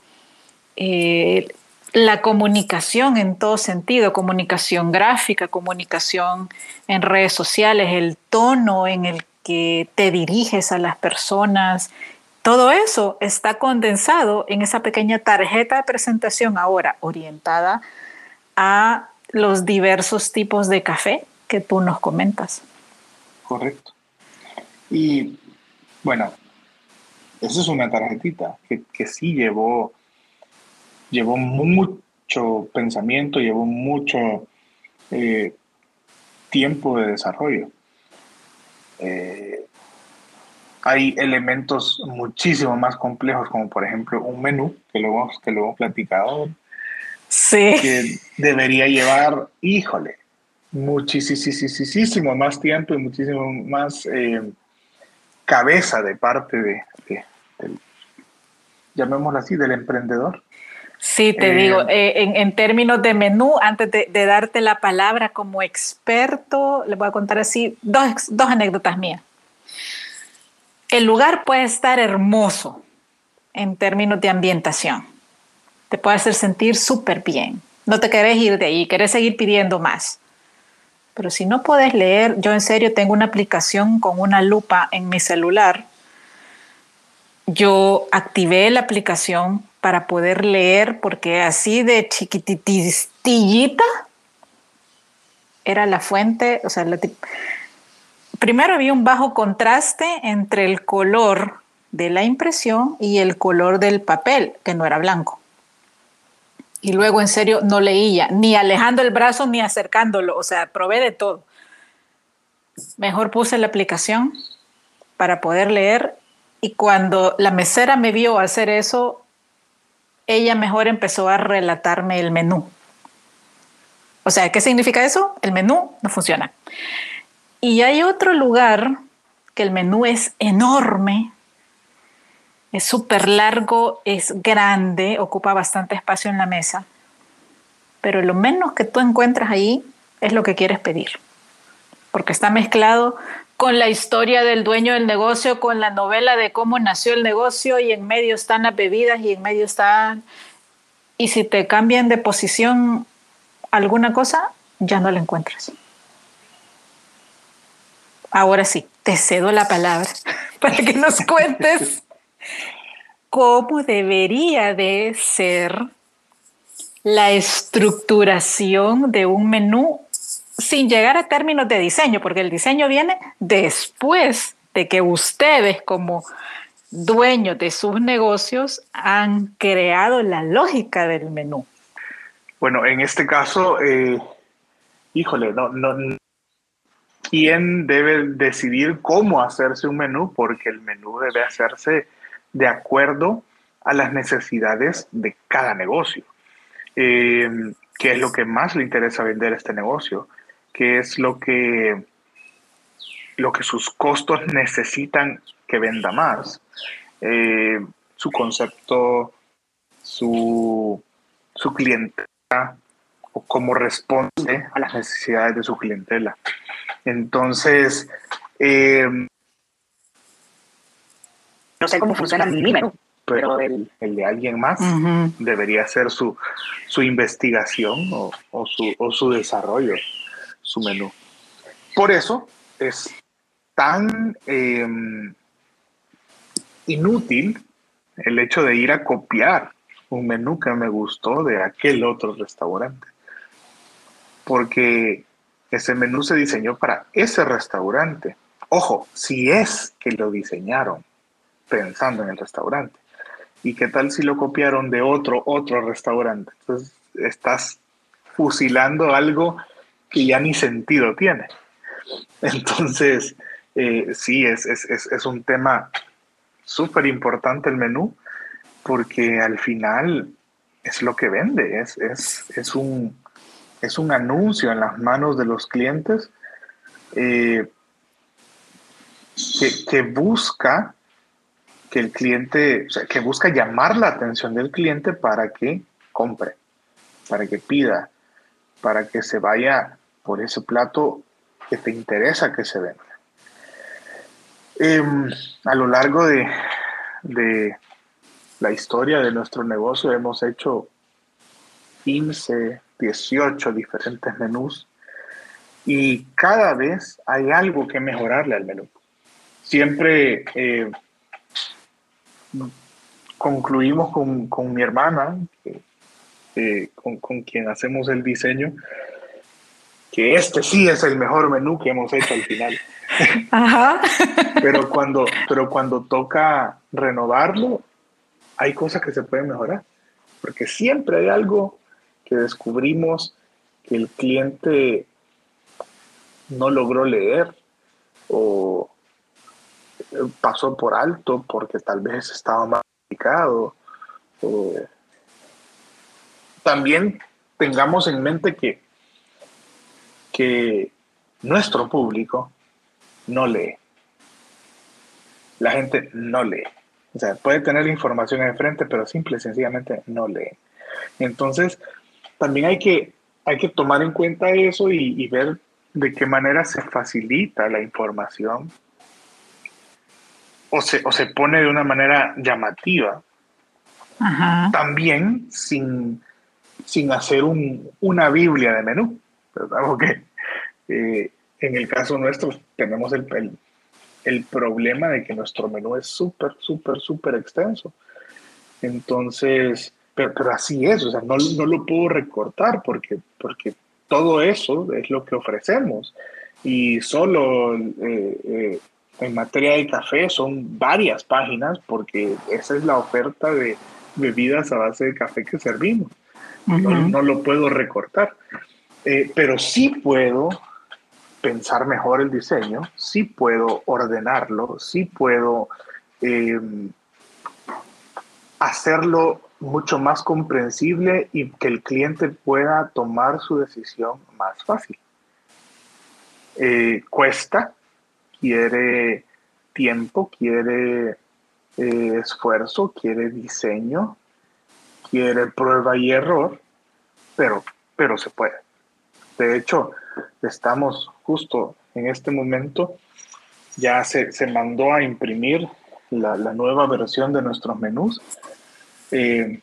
eh, la comunicación en todo sentido, comunicación gráfica, comunicación en redes sociales, el tono en el que te diriges a las personas, todo eso está condensado en esa pequeña tarjeta de presentación ahora orientada a los diversos tipos de café que tú nos comentas. Correcto. Y bueno, eso es una tarjetita que, que sí llevó llevó mucho pensamiento, llevó mucho eh, tiempo de desarrollo. Eh, hay elementos muchísimo más complejos, como por ejemplo un menú, que lo hemos, que lo hemos platicado, sí. que debería llevar, híjole, muchísimo más tiempo y muchísimo más eh, cabeza de parte de, de, llamémoslo así, del emprendedor Sí, te digo, eh, en, términos de menú, antes de, darte la palabra como experto, le voy a contar así dos, dos anécdotas mías. El lugar puede estar hermoso en términos de ambientación. Te puede hacer sentir súper bien. No te querés ir de ahí, querés seguir pidiendo más. Pero si no puedes leer, yo en serio tengo una aplicación con una lupa en mi celular. Yo activé la aplicación para poder leer porque así de chiquititillita era la fuente, o sea, primero había un bajo contraste entre el color de la impresión y el color del papel, que no era blanco. Y luego en serio no leía, ni alejando el brazo ni acercándolo, o sea, probé de todo. Mejor puse la aplicación para poder leer y cuando la mesera me vio hacer eso, ella mejor empezó a relatarme el menú. O sea, ¿qué significa eso? El menú no funciona. Y hay otro lugar que el menú es enorme, es súper largo, es grande, ocupa bastante espacio en la mesa, pero lo menos que tú encuentras ahí es lo que quieres pedir, porque está mezclado con la historia del dueño del negocio, con la novela de cómo nació el negocio y en medio están las bebidas y en medio están... Y si te cambian de posición alguna cosa, ya no la encuentras. Ahora sí, te cedo la palabra para que nos cuentes cómo debería de ser la estructuración de un menú sin llegar a términos de diseño, porque el diseño viene después de que ustedes como dueños de sus negocios han creado la lógica del menú. Bueno, en este caso, eh, híjole, no, no, ¿quién debe decidir cómo hacerse un menú? Porque el menú debe hacerse de acuerdo a las necesidades de cada negocio. Eh, ¿Qué es lo que más le interesa vender este negocio? ¿Qué es lo que, lo que sus costos necesitan que venda más? Eh, su concepto, su, su clientela o cómo responde a las necesidades de su clientela. Entonces, eh, no sé cómo funciona mi menú, pero el, de alguien más debería ser su, su investigación o, su, o, su, desarrollo, su menú. Por eso es tan em, inútil el hecho de ir a copiar un menú que me gustó de aquel otro restaurante. Porque ese menú se diseñó para ese restaurante. Ojo, si es que lo diseñaron pensando en el restaurante. ¿Y qué tal si lo copiaron de otro, otro restaurante? Entonces estás fusilando algo que ya ni sentido tiene. Entonces, eh, sí, es, es, es, un tema súper importante el menú, porque al final es lo que vende, es, es, un, es un anuncio en las manos de los clientes eh, que, que, busca que el cliente, o sea, que busca llamar la atención del cliente para que compre, para que pida, para que se vaya por ese plato que te interesa que se venda. Em, a lo largo de, de la historia de nuestro negocio hemos hecho 15, 18 diferentes menús y cada vez hay algo que mejorarle al menú. Siempre eh, concluimos con, mi hermana, con, quien hacemos el diseño, que este sí es el mejor menú que hemos hecho al final. pero, cuando, pero cuando toca renovarlo, hay cosas que se pueden mejorar, porque siempre hay algo que descubrimos que el cliente no logró leer o pasó por alto porque tal vez estaba mal indicado. también tengamos en mente que, que nuestro público no lee. La gente no lee. O sea, puede tener información enfrente, pero simple y sencillamente no lee. Entonces, también hay que, hay que tomar en cuenta eso y, ver de qué manera se facilita la información o se, o se pone de una manera llamativa. También sin, sin hacer un, una Biblia de menú. Algo que eh, en el caso nuestro tenemos el, el, problema de que nuestro menú es súper, súper, súper extenso. Entonces, pero, así es, o sea, no, no, lo puedo recortar porque, porque todo eso es lo que ofrecemos. Y solo eh, eh, en materia de café son varias páginas porque esa es la oferta de bebidas a base de café que servimos. no, lo puedo recortar. Eh, pero sí puedo pensar mejor el diseño, sí puedo ordenarlo, sí puedo hacerlo mucho más comprensible y que el cliente pueda tomar su decisión más fácil. Eh, cuesta, quiere tiempo, quiere eh, esfuerzo, quiere diseño, quiere prueba y error, pero, pero se puede. De hecho, estamos justo en este momento, ya se, se mandó a imprimir la, la, nueva versión de nuestros menús eh,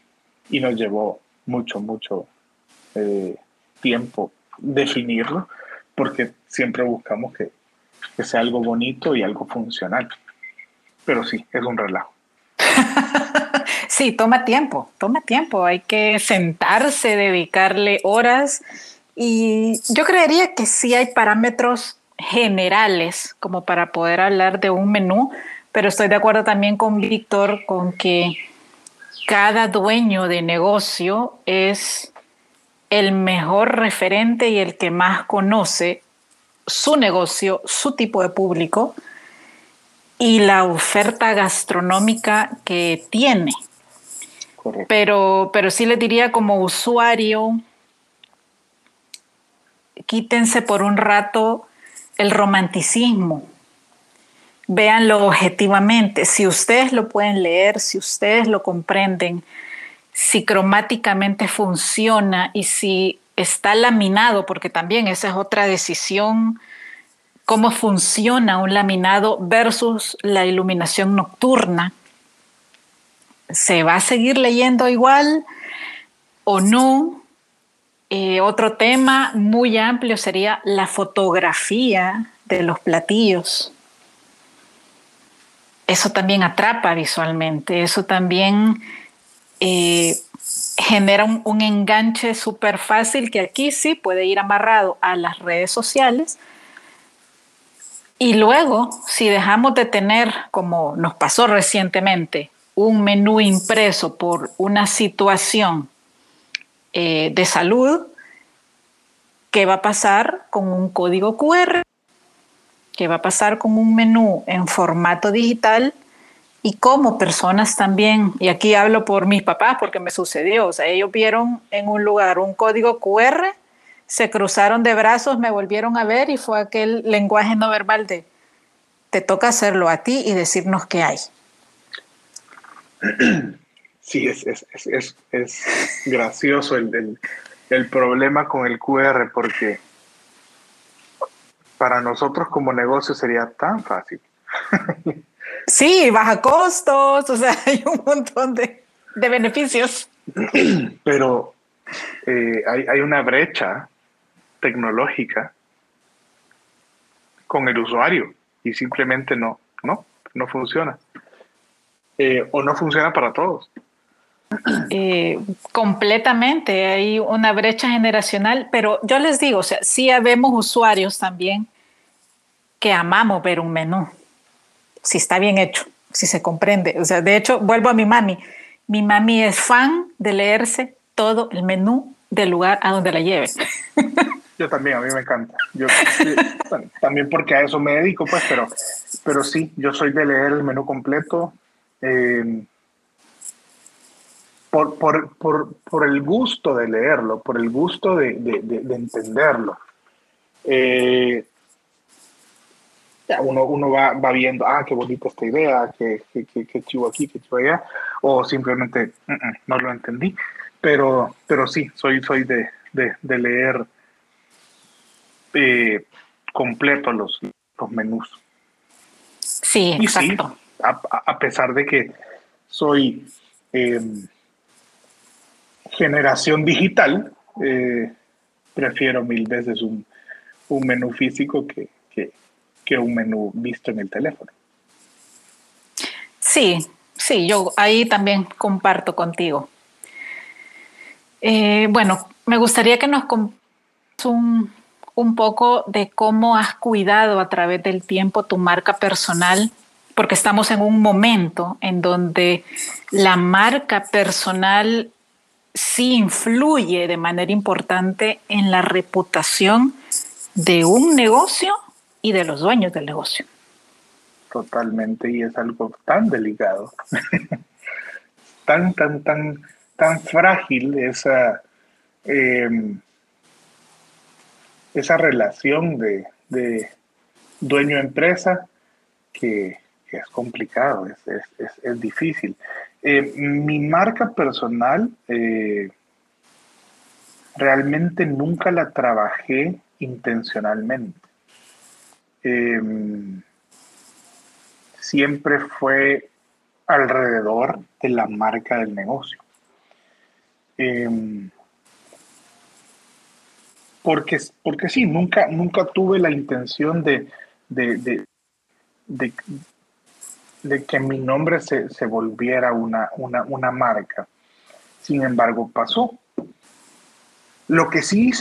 y nos llevó mucho, mucho eh, tiempo definirlo, porque siempre buscamos que, que sea algo bonito y algo funcional. Pero sí, es un relajo. sí, toma tiempo, toma tiempo. Hay que sentarse, dedicarle horas. Y yo creería que sí hay parámetros generales como para poder hablar de un menú, pero estoy de acuerdo también con Víctor con que cada dueño de negocio es el mejor referente y el que más conoce su negocio, su tipo de público y la oferta gastronómica que tiene. Pero, pero sí les diría como usuario, quítense por un rato el romanticismo véanlo objetivamente. Si ustedes lo pueden leer, si ustedes lo comprenden, si cromáticamente funciona y si está laminado, porque también esa es otra decisión, cómo funciona un laminado versus la iluminación nocturna. ¿Se va a seguir leyendo igual o no? Eh, otro tema muy amplio sería la fotografía de los platillos eso también atrapa visualmente, eso también eh, genera un, enganche súper fácil que aquí sí puede ir amarrado a las redes sociales. Y luego, si dejamos de tener, como nos pasó recientemente, un menú impreso por una situación eh, de salud, ¿qué va a pasar con un código QR? que va a pasar con un menú en formato digital y como personas también, y aquí hablo por mis papás porque me sucedió, o sea, ellos vieron en un lugar un código QR, se cruzaron de brazos, me volvieron a ver y fue aquel lenguaje no verbal de, te toca hacerlo a ti y decirnos qué hay. Sí, es, es, es, es gracioso el, el problema con el QR porque para nosotros como negocio sería tan fácil. Sí, baja costos, o sea, hay un montón de, beneficios. Pero eh, hay, una brecha tecnológica con el usuario y simplemente no, no, no funciona. Eh, o no funciona para todos. Eh, completamente, hay una brecha generacional, pero yo les digo, o sea, sí habemos usuarios también que amamos ver un menú, si está bien hecho, si se comprende. O sea, de hecho, vuelvo a mi mami. Mi mami es fan de leerse todo el menú del lugar a donde la lleve. Yo también, a mí me encanta. Yo, también porque a eso me dedico, pues, pero, pero sí, yo soy de leer el menú completo. Eh, por, por, por, por, el gusto de leerlo, por el gusto de, de, de, entenderlo. Eh, uno, uno va, va, viendo, ah, qué bonita esta idea, qué, qué, qué, chivo aquí, qué chivo allá, o simplemente mm, mm, no lo entendí. pero, pero sí, soy, soy de, de, leer eh, completo los, los menús. Sí, exacto. a, pesar de que soy em, generación digital, eh, prefiero mil veces un, un menú físico que, que, un menú visto en el teléfono. Sí, sí, yo ahí también comparto contigo. Eh, bueno, me gustaría que nos un, un poco de cómo has cuidado a través del tiempo tu marca personal, porque estamos en un momento en donde la marca personal sí influye de manera importante en la reputación de un negocio y de los dueños del negocio. Totalmente, y es algo tan delicado, tan, tan, tan, tan frágil esa, em, esa relación de, dueño-empresa que, es complicado, es, difícil. Eh, mi marca personal eh, realmente nunca la trabajé intencionalmente. Em, siempre fue alrededor de la marca del negocio. Em, porque, porque sí, nunca, nunca tuve la intención de, de, que mi nombre se, volviera una, una, una, marca. Sin embargo, pasó. Lo que sí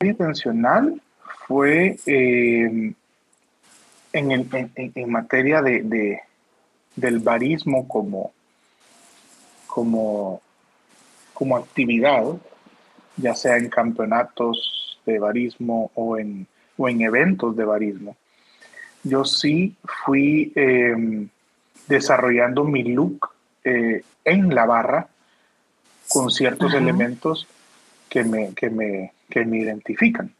intencional fue eh, en, en, materia de, del barismo como, como, como actividad, ya sea en campeonatos de barismo o en, o en eventos de barismo. Yo sí fui em, desarrollando mi look eh, en la barra con ciertos elementos que me, que me, que me identifican.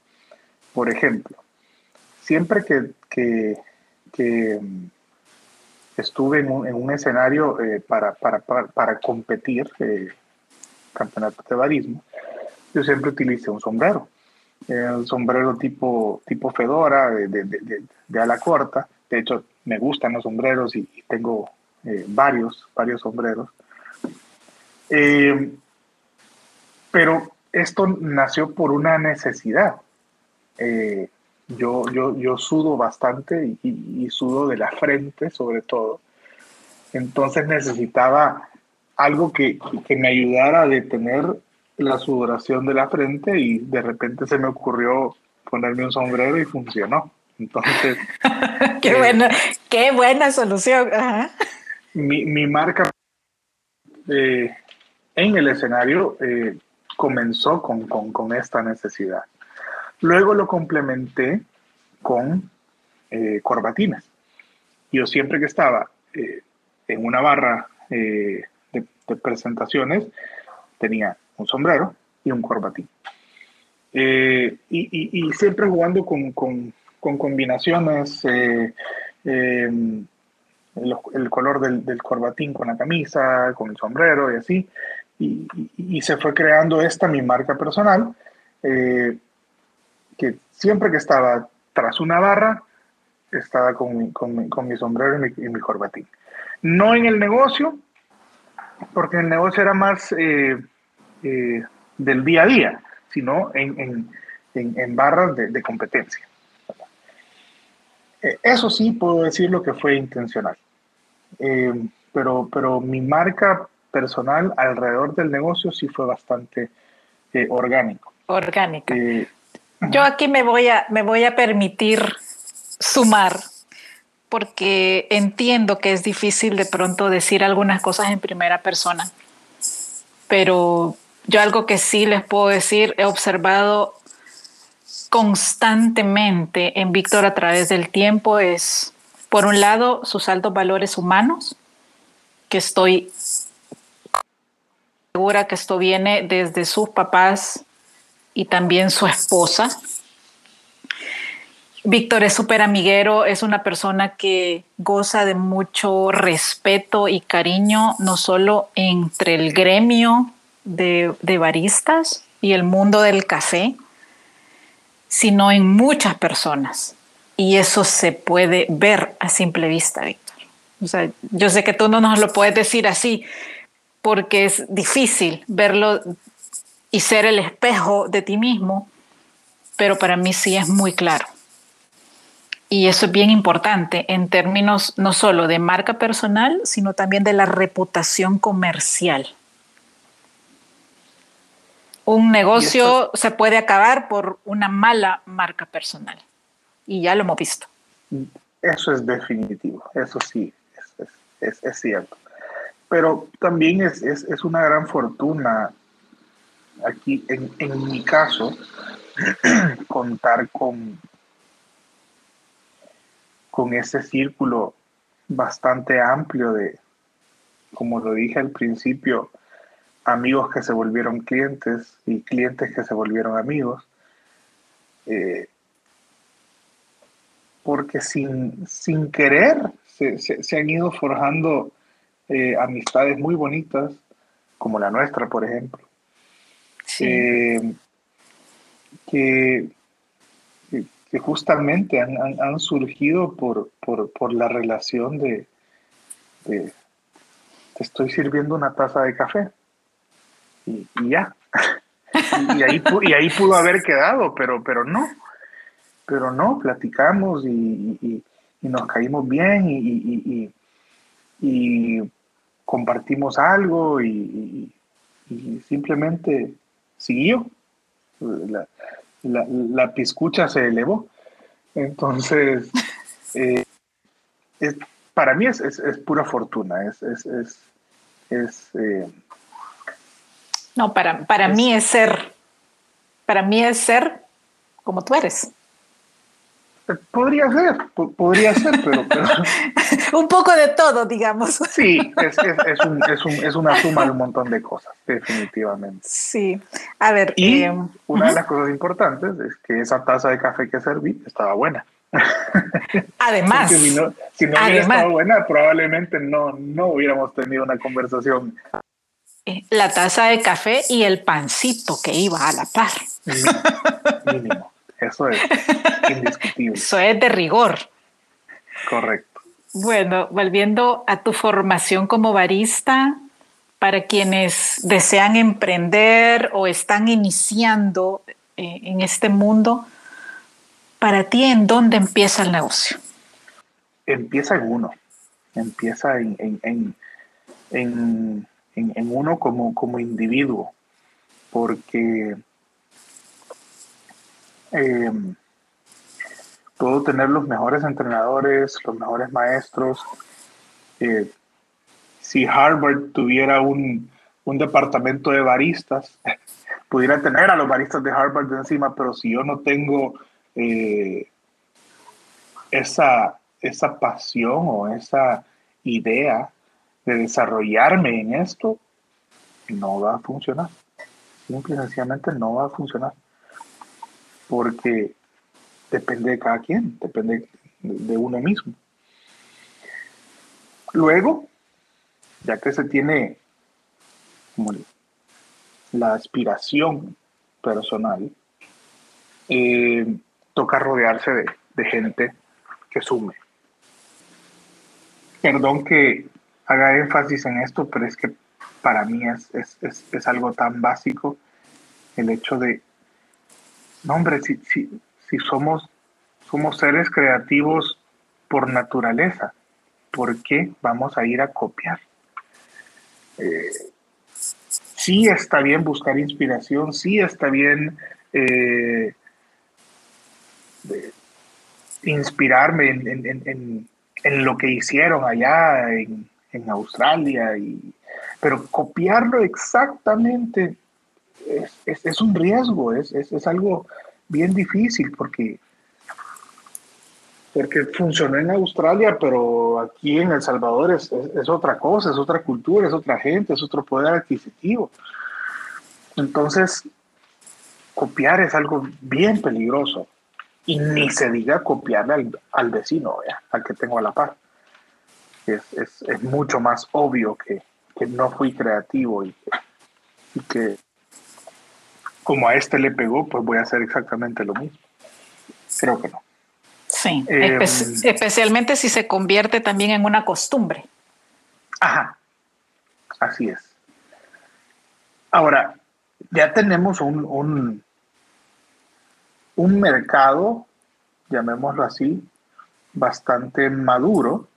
Por ejemplo, siempre que, que, mm, estuve en un, escenario eh, para, para, para, competir, eh, campeonato de barismo, yo siempre utilicé un sombrero. Eh, un sombrero tipo, tipo fedora, de, de, de, ala corta. De hecho, me gustan los sombreros y, tengo varios, varios sombreros. pero esto nació por una necesidad. Eh, yo, yo, yo sudo bastante y, sudo de la frente sobre todo. Entonces necesitaba algo que, me ayudara a detener la sudoración de la frente y de repente se me ocurrió ponerme un sombrero y funcionó. Entonces... qué, eh, buena, qué buena solución. Mi, marca eh, en el escenario comenzó con, con, esta necesidad. Luego lo complementé con eh, corbatinas. Yo siempre que estaba eh, en una barra eh, de, presentaciones tenía un sombrero y un corbatín. Y, siempre jugando con, con combinaciones, em, el, color del, corbatín con la camisa, con el sombrero y así y, se fue creando esta mi marca personal, eh, que siempre que estaba tras una barra, estaba con mi, sombrero y mi, corbatín. No en el negocio, porque el negocio era más eh, eh, del día a día, sino en, en, en, barras de, de competencia. Eso sí puedo decir lo que fue intencional. pero, pero mi marca personal alrededor del negocio sí fue bastante eh, orgánico. Orgánica. Eh, Yo aquí me voy, a, me voy a permitir sumar, porque entiendo que es difícil de pronto decir algunas cosas en primera persona, pero yo algo que sí les puedo decir, he observado constantemente en Víctor a través del tiempo es, por un lado, sus altos valores humanos, que estoy segura que esto viene desde sus papás y también su esposa. Víctor es súper amiguero, es una persona que goza de mucho respeto y cariño, no solo entre el gremio de, de baristas y el mundo del café, sino en muchas personas. Y eso se puede ver a simple vista, Víctor. O sea, yo sé que tú no nos lo puedes decir así, porque es difícil verlo y ser el espejo de ti mismo, pero para mí sí es muy claro. Y eso es bien importante en términos no solo de marca personal, sino también de la reputación comercial. Un negocio se puede acabar por una mala marca personal. Y ya lo hemos visto. Eso es definitivo, eso sí, es, es, cierto. Pero también es, es, una gran fortuna aquí, en, en mi caso, contar con, con ese círculo bastante amplio de, como lo dije al principio, amigos que se volvieron clientes y clientes que se volvieron amigos. Eh, porque sin, sin querer se, han ido forjando eh, amistades muy bonitas, como la nuestra, por ejemplo. Eh, que, que, justamente han, surgido por, por, la relación de, te estoy sirviendo una taza de café y, ya. y, ahí, y ahí pudo haber quedado, pero, pero no. Pero no, platicamos y, nos caímos bien y, compartimos algo y, simplemente siguió. La, la, piscucha se elevó. Entonces, eh, para mí es, pura fortuna, es, es, es eh, no, para, para mí es ser, para mí es ser como tú eres. Podría ser, podría ser, pero... un poco de todo, digamos. Sí, es, es, un, es, un, es, una suma de un montón de cosas, definitivamente. Sí, a ver... Y eh, una de las cosas importantes es que esa taza de café que serví estaba buena. Además, si no, si no hubiera estado buena, probablemente no, no hubiéramos tenido una conversación la taza de café y el pancito que iba a la par. Mínimo. Eso es indiscutible. Eso es de rigor. Correcto. Bueno, volviendo a tu formación como barista, para quienes desean emprender o están iniciando eh, en este mundo, para ti, ¿en dónde empieza el negocio? Empieza en uno, empieza en, en en, uno como, como individuo, porque eh, puedo tener los mejores entrenadores, los mejores maestros. Eh, si Harvard tuviera un, departamento de baristas, pudiera tener a los baristas de Harvard de encima, pero si yo no tengo eh, esa, esa pasión o esa idea de desarrollarme en esto, no va a funcionar. Simple y sencillamente no va a funcionar. Porque depende de cada quien, depende de uno mismo. Luego, ya que se tiene la aspiración personal, eh, toca rodearse de, de gente que sume. Perdón que haga énfasis en esto, pero es que para mí es, es, algo tan básico el hecho de, no hombre, si, si, si somos, somos seres creativos por naturaleza, ¿por qué vamos a ir a copiar? Eh, sí está bien buscar inspiración, sí está bien eh, inspirarme en, en, lo que hicieron allá en, en Australia, y, pero copiarlo exactamente es, es, un riesgo, es, es, algo bien difícil porque, porque funcionó en Australia, pero aquí en El Salvador es, otra cosa, es otra cultura, es otra gente, es otro poder adquisitivo. Entonces, copiar es algo bien peligroso. Y ni se diga copiarle al, al vecino, al que tengo a la par es, es, es mucho más obvio que, que, no fui creativo y y que como a este le pegó, pues voy a hacer exactamente lo mismo. Creo que no. Sí, em, especialmente si se convierte también en una costumbre. Ajá, así es. Ahora, ya tenemos un, un, un mercado, llamémoslo así, bastante maduro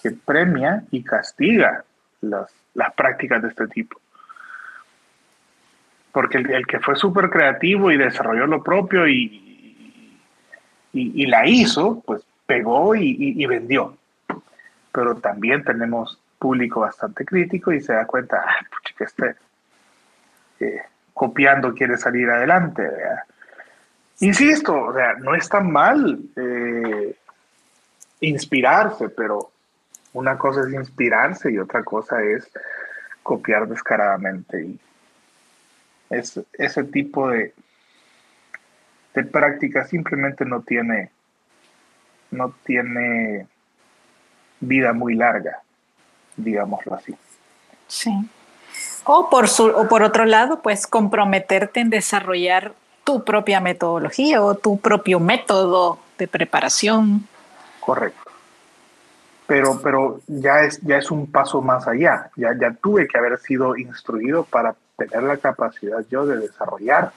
que premia y castiga las, las prácticas de este tipo. Porque el, que fue súper creativo y desarrolló lo propio y, y, la hizo, pues pegó y, vendió. Pero también tenemos público bastante crítico y se da cuenta, ah, que este copiando quiere salir adelante. Insisto, o sea, no es tan mal eh, inspirarse, pero una cosa es inspirarse y otra cosa es copiar descaradamente. Y es, ese tipo de, de práctica simplemente no tiene, no tiene vida muy larga, digámoslo así. Sí. O por, su, o por otro lado, pues comprometerte en desarrollar tu propia metodología o tu propio método de preparación. Correcto. Pero, pero ya, es, ya es un paso más allá. Ya, ya tuve que haber sido instruido para tener la capacidad yo de desarrollar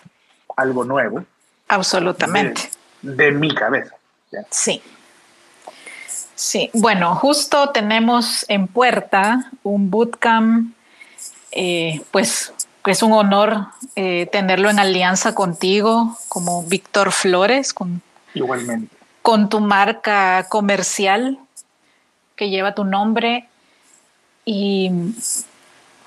algo nuevo. Absolutamente. De, mi cabeza. Sí. Sí, bueno, justo tenemos en puerta un bootcamp, eh, pues es un honor eh, tenerlo en alianza contigo, como Víctor Flores, con, Igualmente. con tu marca comercial que lleva tu nombre. Y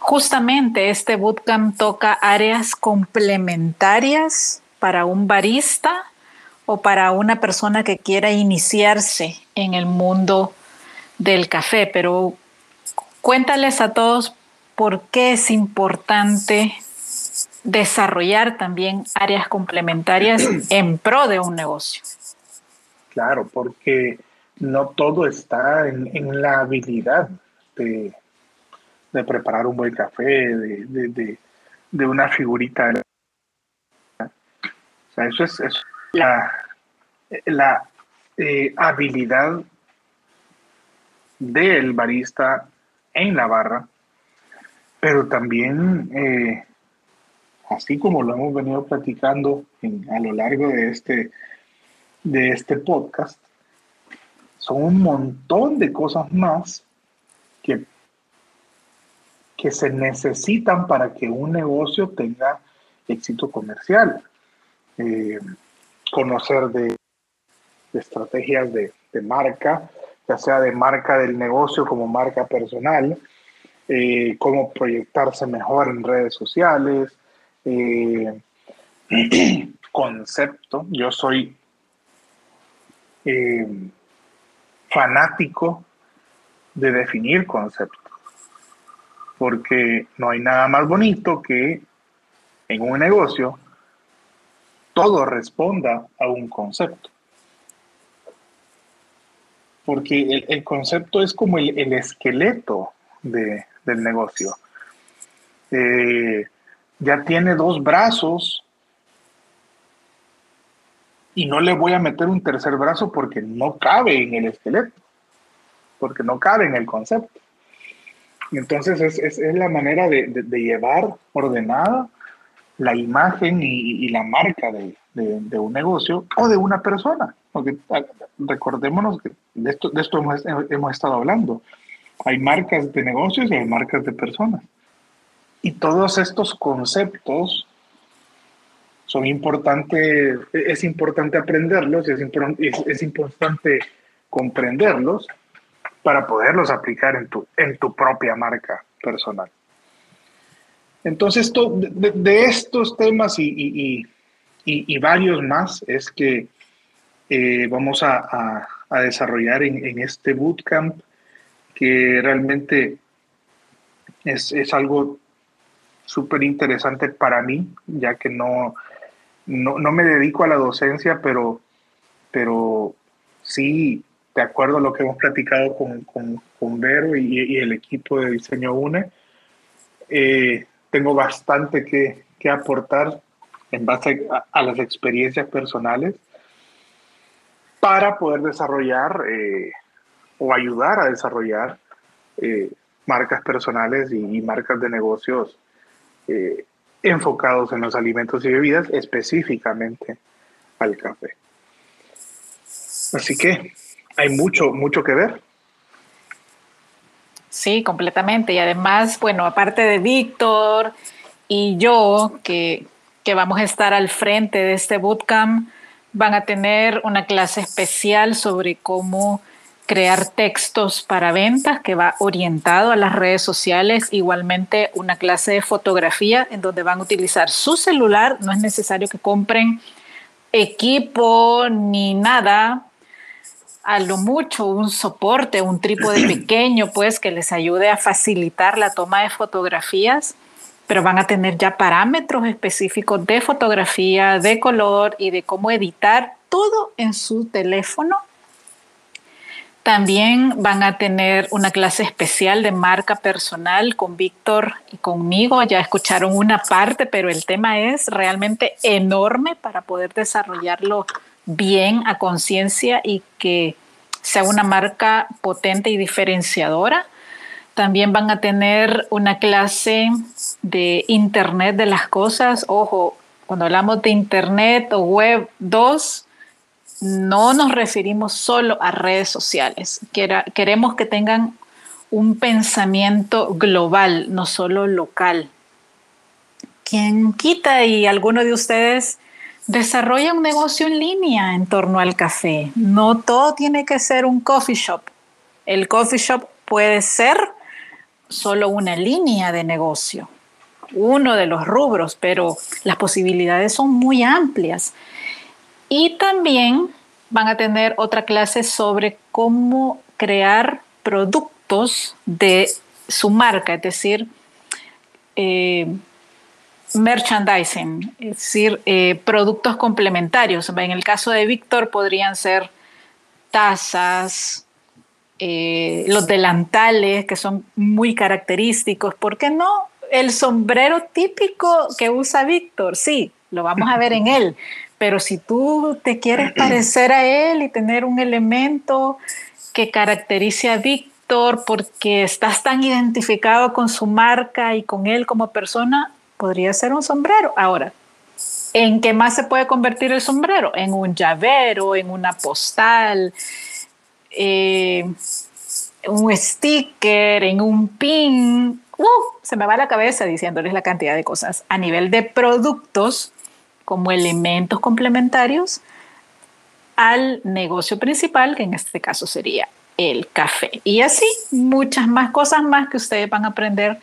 justamente este bootcamp toca áreas complementarias para un barista o para una persona que quiera iniciarse en el mundo del café. Pero cuéntales a todos por qué es importante desarrollar también áreas complementarias en pro de un negocio. Claro, porque no todo está en, la habilidad de, preparar un buen café, de, una figurita. O sea, eso es, la, la eh, habilidad del barista en la barra pero también, eh, así como lo hemos venido platicando a lo largo de este, de este podcast, son un montón de cosas más que, que se necesitan para que un negocio tenga éxito comercial. Eh, conocer de, estrategias de, marca, ya sea de marca del negocio como marca personal, eh, cómo proyectarse mejor en redes sociales, eh, concepto. Yo soy fanático de definir conceptos, porque no hay nada más bonito que en un negocio todo responda a un concepto. Porque el, concepto es como el esqueleto de, del negocio. Eh, ya tiene dos brazos y no le voy a meter un tercer brazo porque no cabe en el esqueleto, porque no cabe en el concepto. Entonces es, la manera de, llevar ordenada la imagen y, la marca de, un negocio o de una persona. Porque ah, recordémonos que de esto, de esto hemos, hemos estado hablando. Hay marcas de negocios y hay marcas de personas. Y todos estos conceptos son importantes, es importante aprenderlos, es, es, importante comprenderlos para poderlos aplicar en tu, en tu propia marca personal. Entonces, de, estos temas y, y, varios más es que eh, vamos a, a, desarrollar en, en, este bootcamp que realmente es, es algo súper interesante para mí, ya que no, no, no, me dedico a la docencia, pero, pero sí, de acuerdo a lo que hemos platicado con, con, con Vero y, el equipo de diseño UNE, eh, tengo bastante que, que aportar en base a, las experiencias personales para poder desarrollar eh, o ayudar a desarrollar eh, marcas personales y, marcas de negocios enfocados en los alimentos y bebidas, específicamente al café. Así que hay mucho, mucho que ver. Sí, completamente. Y además, bueno, aparte de Víctor y yo, que, que vamos a estar al frente de este bootcamp, van a tener una clase especial sobre cómo crear textos para ventas que va orientado a las redes sociales, igualmente una clase de fotografía en donde van a utilizar su celular, no es necesario que compren equipo ni nada, a lo mucho un soporte, un trípode pequeño, pues que les ayude a facilitar la toma de fotografías, pero van a tener ya parámetros específicos de fotografía, de color y de cómo editar todo en su teléfono también van a tener una clase especial de marca personal con Víctor y conmigo. Ya escucharon una parte, pero el tema es realmente enorme para poder desarrollarlo bien a conciencia y que sea una marca potente y diferenciadora. También van a tener una clase de Internet de las cosas. Ojo, cuando hablamos de Internet o Web 2, no nos referimos solo a redes sociales. Queremos que tengan un pensamiento global, no solo local. Quien quita y alguno de ustedes desarrolla un negocio en línea en torno al café. No todo tiene que ser un coffee shop. El coffee shop puede ser solo una línea de negocio, uno de los rubros, pero las posibilidades son muy amplias. Y también van a tener otra clase sobre cómo crear productos de su marca, es decir, eh, merchandising, es decir, eh, productos complementarios. En el caso de Víctor podrían ser tazas, eh, los delantales que son muy característicos, ¿por qué no? El sombrero típico que usa Víctor, sí, lo vamos a ver en él, pero si tú te quieres parecer a él y tener un elemento que caracterice a Víctor porque estás tan identificado con su marca y con él como persona, podría ser un sombrero. Ahora, ¿en qué más se puede convertir el sombrero? En un llavero, en una postal, eh, un sticker, en un pin. Uh, se me va la cabeza diciéndoles la cantidad de cosas. A nivel de productos, como elementos complementarios al negocio principal, que en este caso sería el café. Y así muchas más cosas más que ustedes van a aprender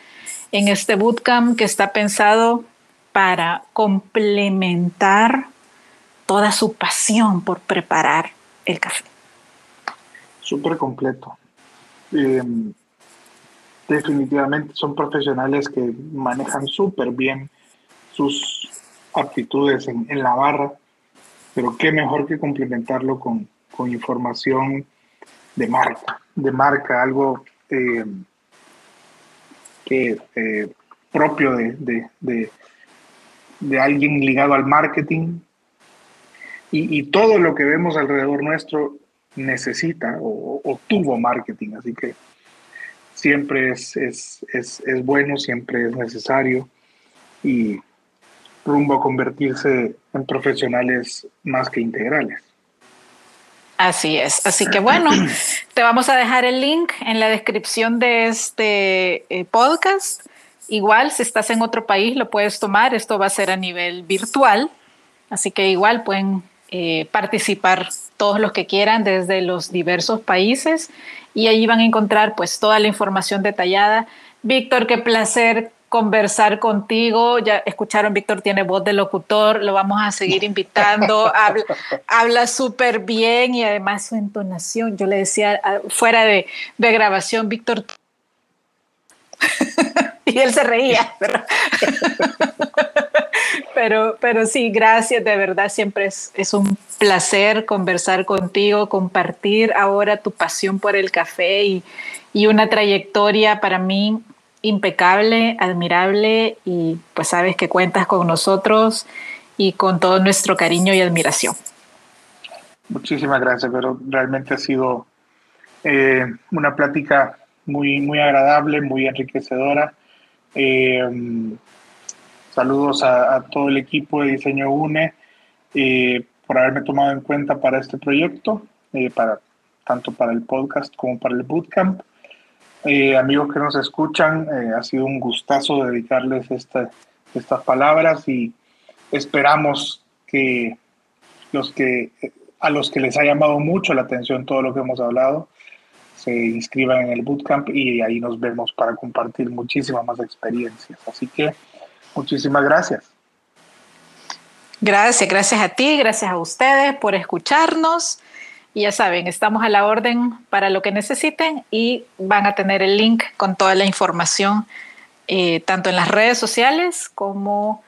en este bootcamp que está pensado para complementar toda su pasión por preparar el café. Súper completo. Em, definitivamente son profesionales que manejan súper bien sus aptitudes en, la barra, pero qué mejor que complementarlo con, información de marca, de marca, algo eh, que eh, propio de, de, alguien ligado al marketing. Y, todo lo que vemos alrededor nuestro necesita o, tuvo marketing, así que siempre es, es, es, es bueno, siempre es necesario. Y rumbo a convertirse en profesionales más que integrales. Así es. Así que bueno, te vamos a dejar el link en la descripción de este eh, podcast. Igual, si estás en otro país, lo puedes tomar. Esto va a ser a nivel virtual. Así que igual pueden eh, participar todos los que quieran desde los diversos países y ahí van a encontrar pues toda la información detallada. Víctor, qué placer conversar contigo. Ya escucharon, Víctor tiene voz de locutor, lo vamos a seguir invitando. habla súper bien y además su entonación. Yo le decía fuera de, grabación, Víctor. y él se reía. Pero, pero, sí, gracias, de verdad, siempre es, es un placer conversar contigo, compartir ahora tu pasión por el café y, y una trayectoria para mí impecable, admirable y pues sabes que cuentas con nosotros y con todo nuestro cariño y admiración. Muchísimas gracias, pero realmente ha sido eh, una plática muy, muy agradable, muy enriquecedora. Eh, saludos a, todo el equipo de Diseño UNE eh, por haberme tomado en cuenta para este proyecto, para, tanto para el podcast como para el bootcamp. Amigos que nos escuchan, ha sido un gustazo dedicarles estas palabras y esperamos que los que a los que les ha llamado mucho la atención todo lo que hemos hablado se inscriban en el bootcamp y ahí nos vemos para compartir muchísimas más experiencias. Así que muchísimas gracias. Gracias, gracias a ti, gracias a ustedes por escucharnos. Y ya saben, estamos a la orden para lo que necesiten y van a tener el link con toda la información, eh, tanto en las redes sociales como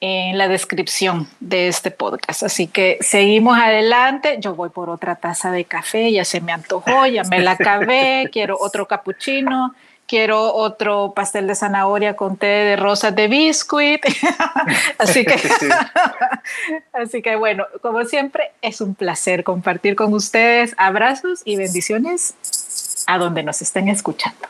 en la descripción de este podcast. Así que seguimos adelante. Yo voy por otra taza de café, ya se me antojó, ya me la acabé, quiero otro cappuccino, quiero otro pastel de zanahoria con té de rosas de biscuit. así que así que bueno, como siempre es un placer compartir con ustedes. Abrazos y bendiciones a donde nos estén escuchando.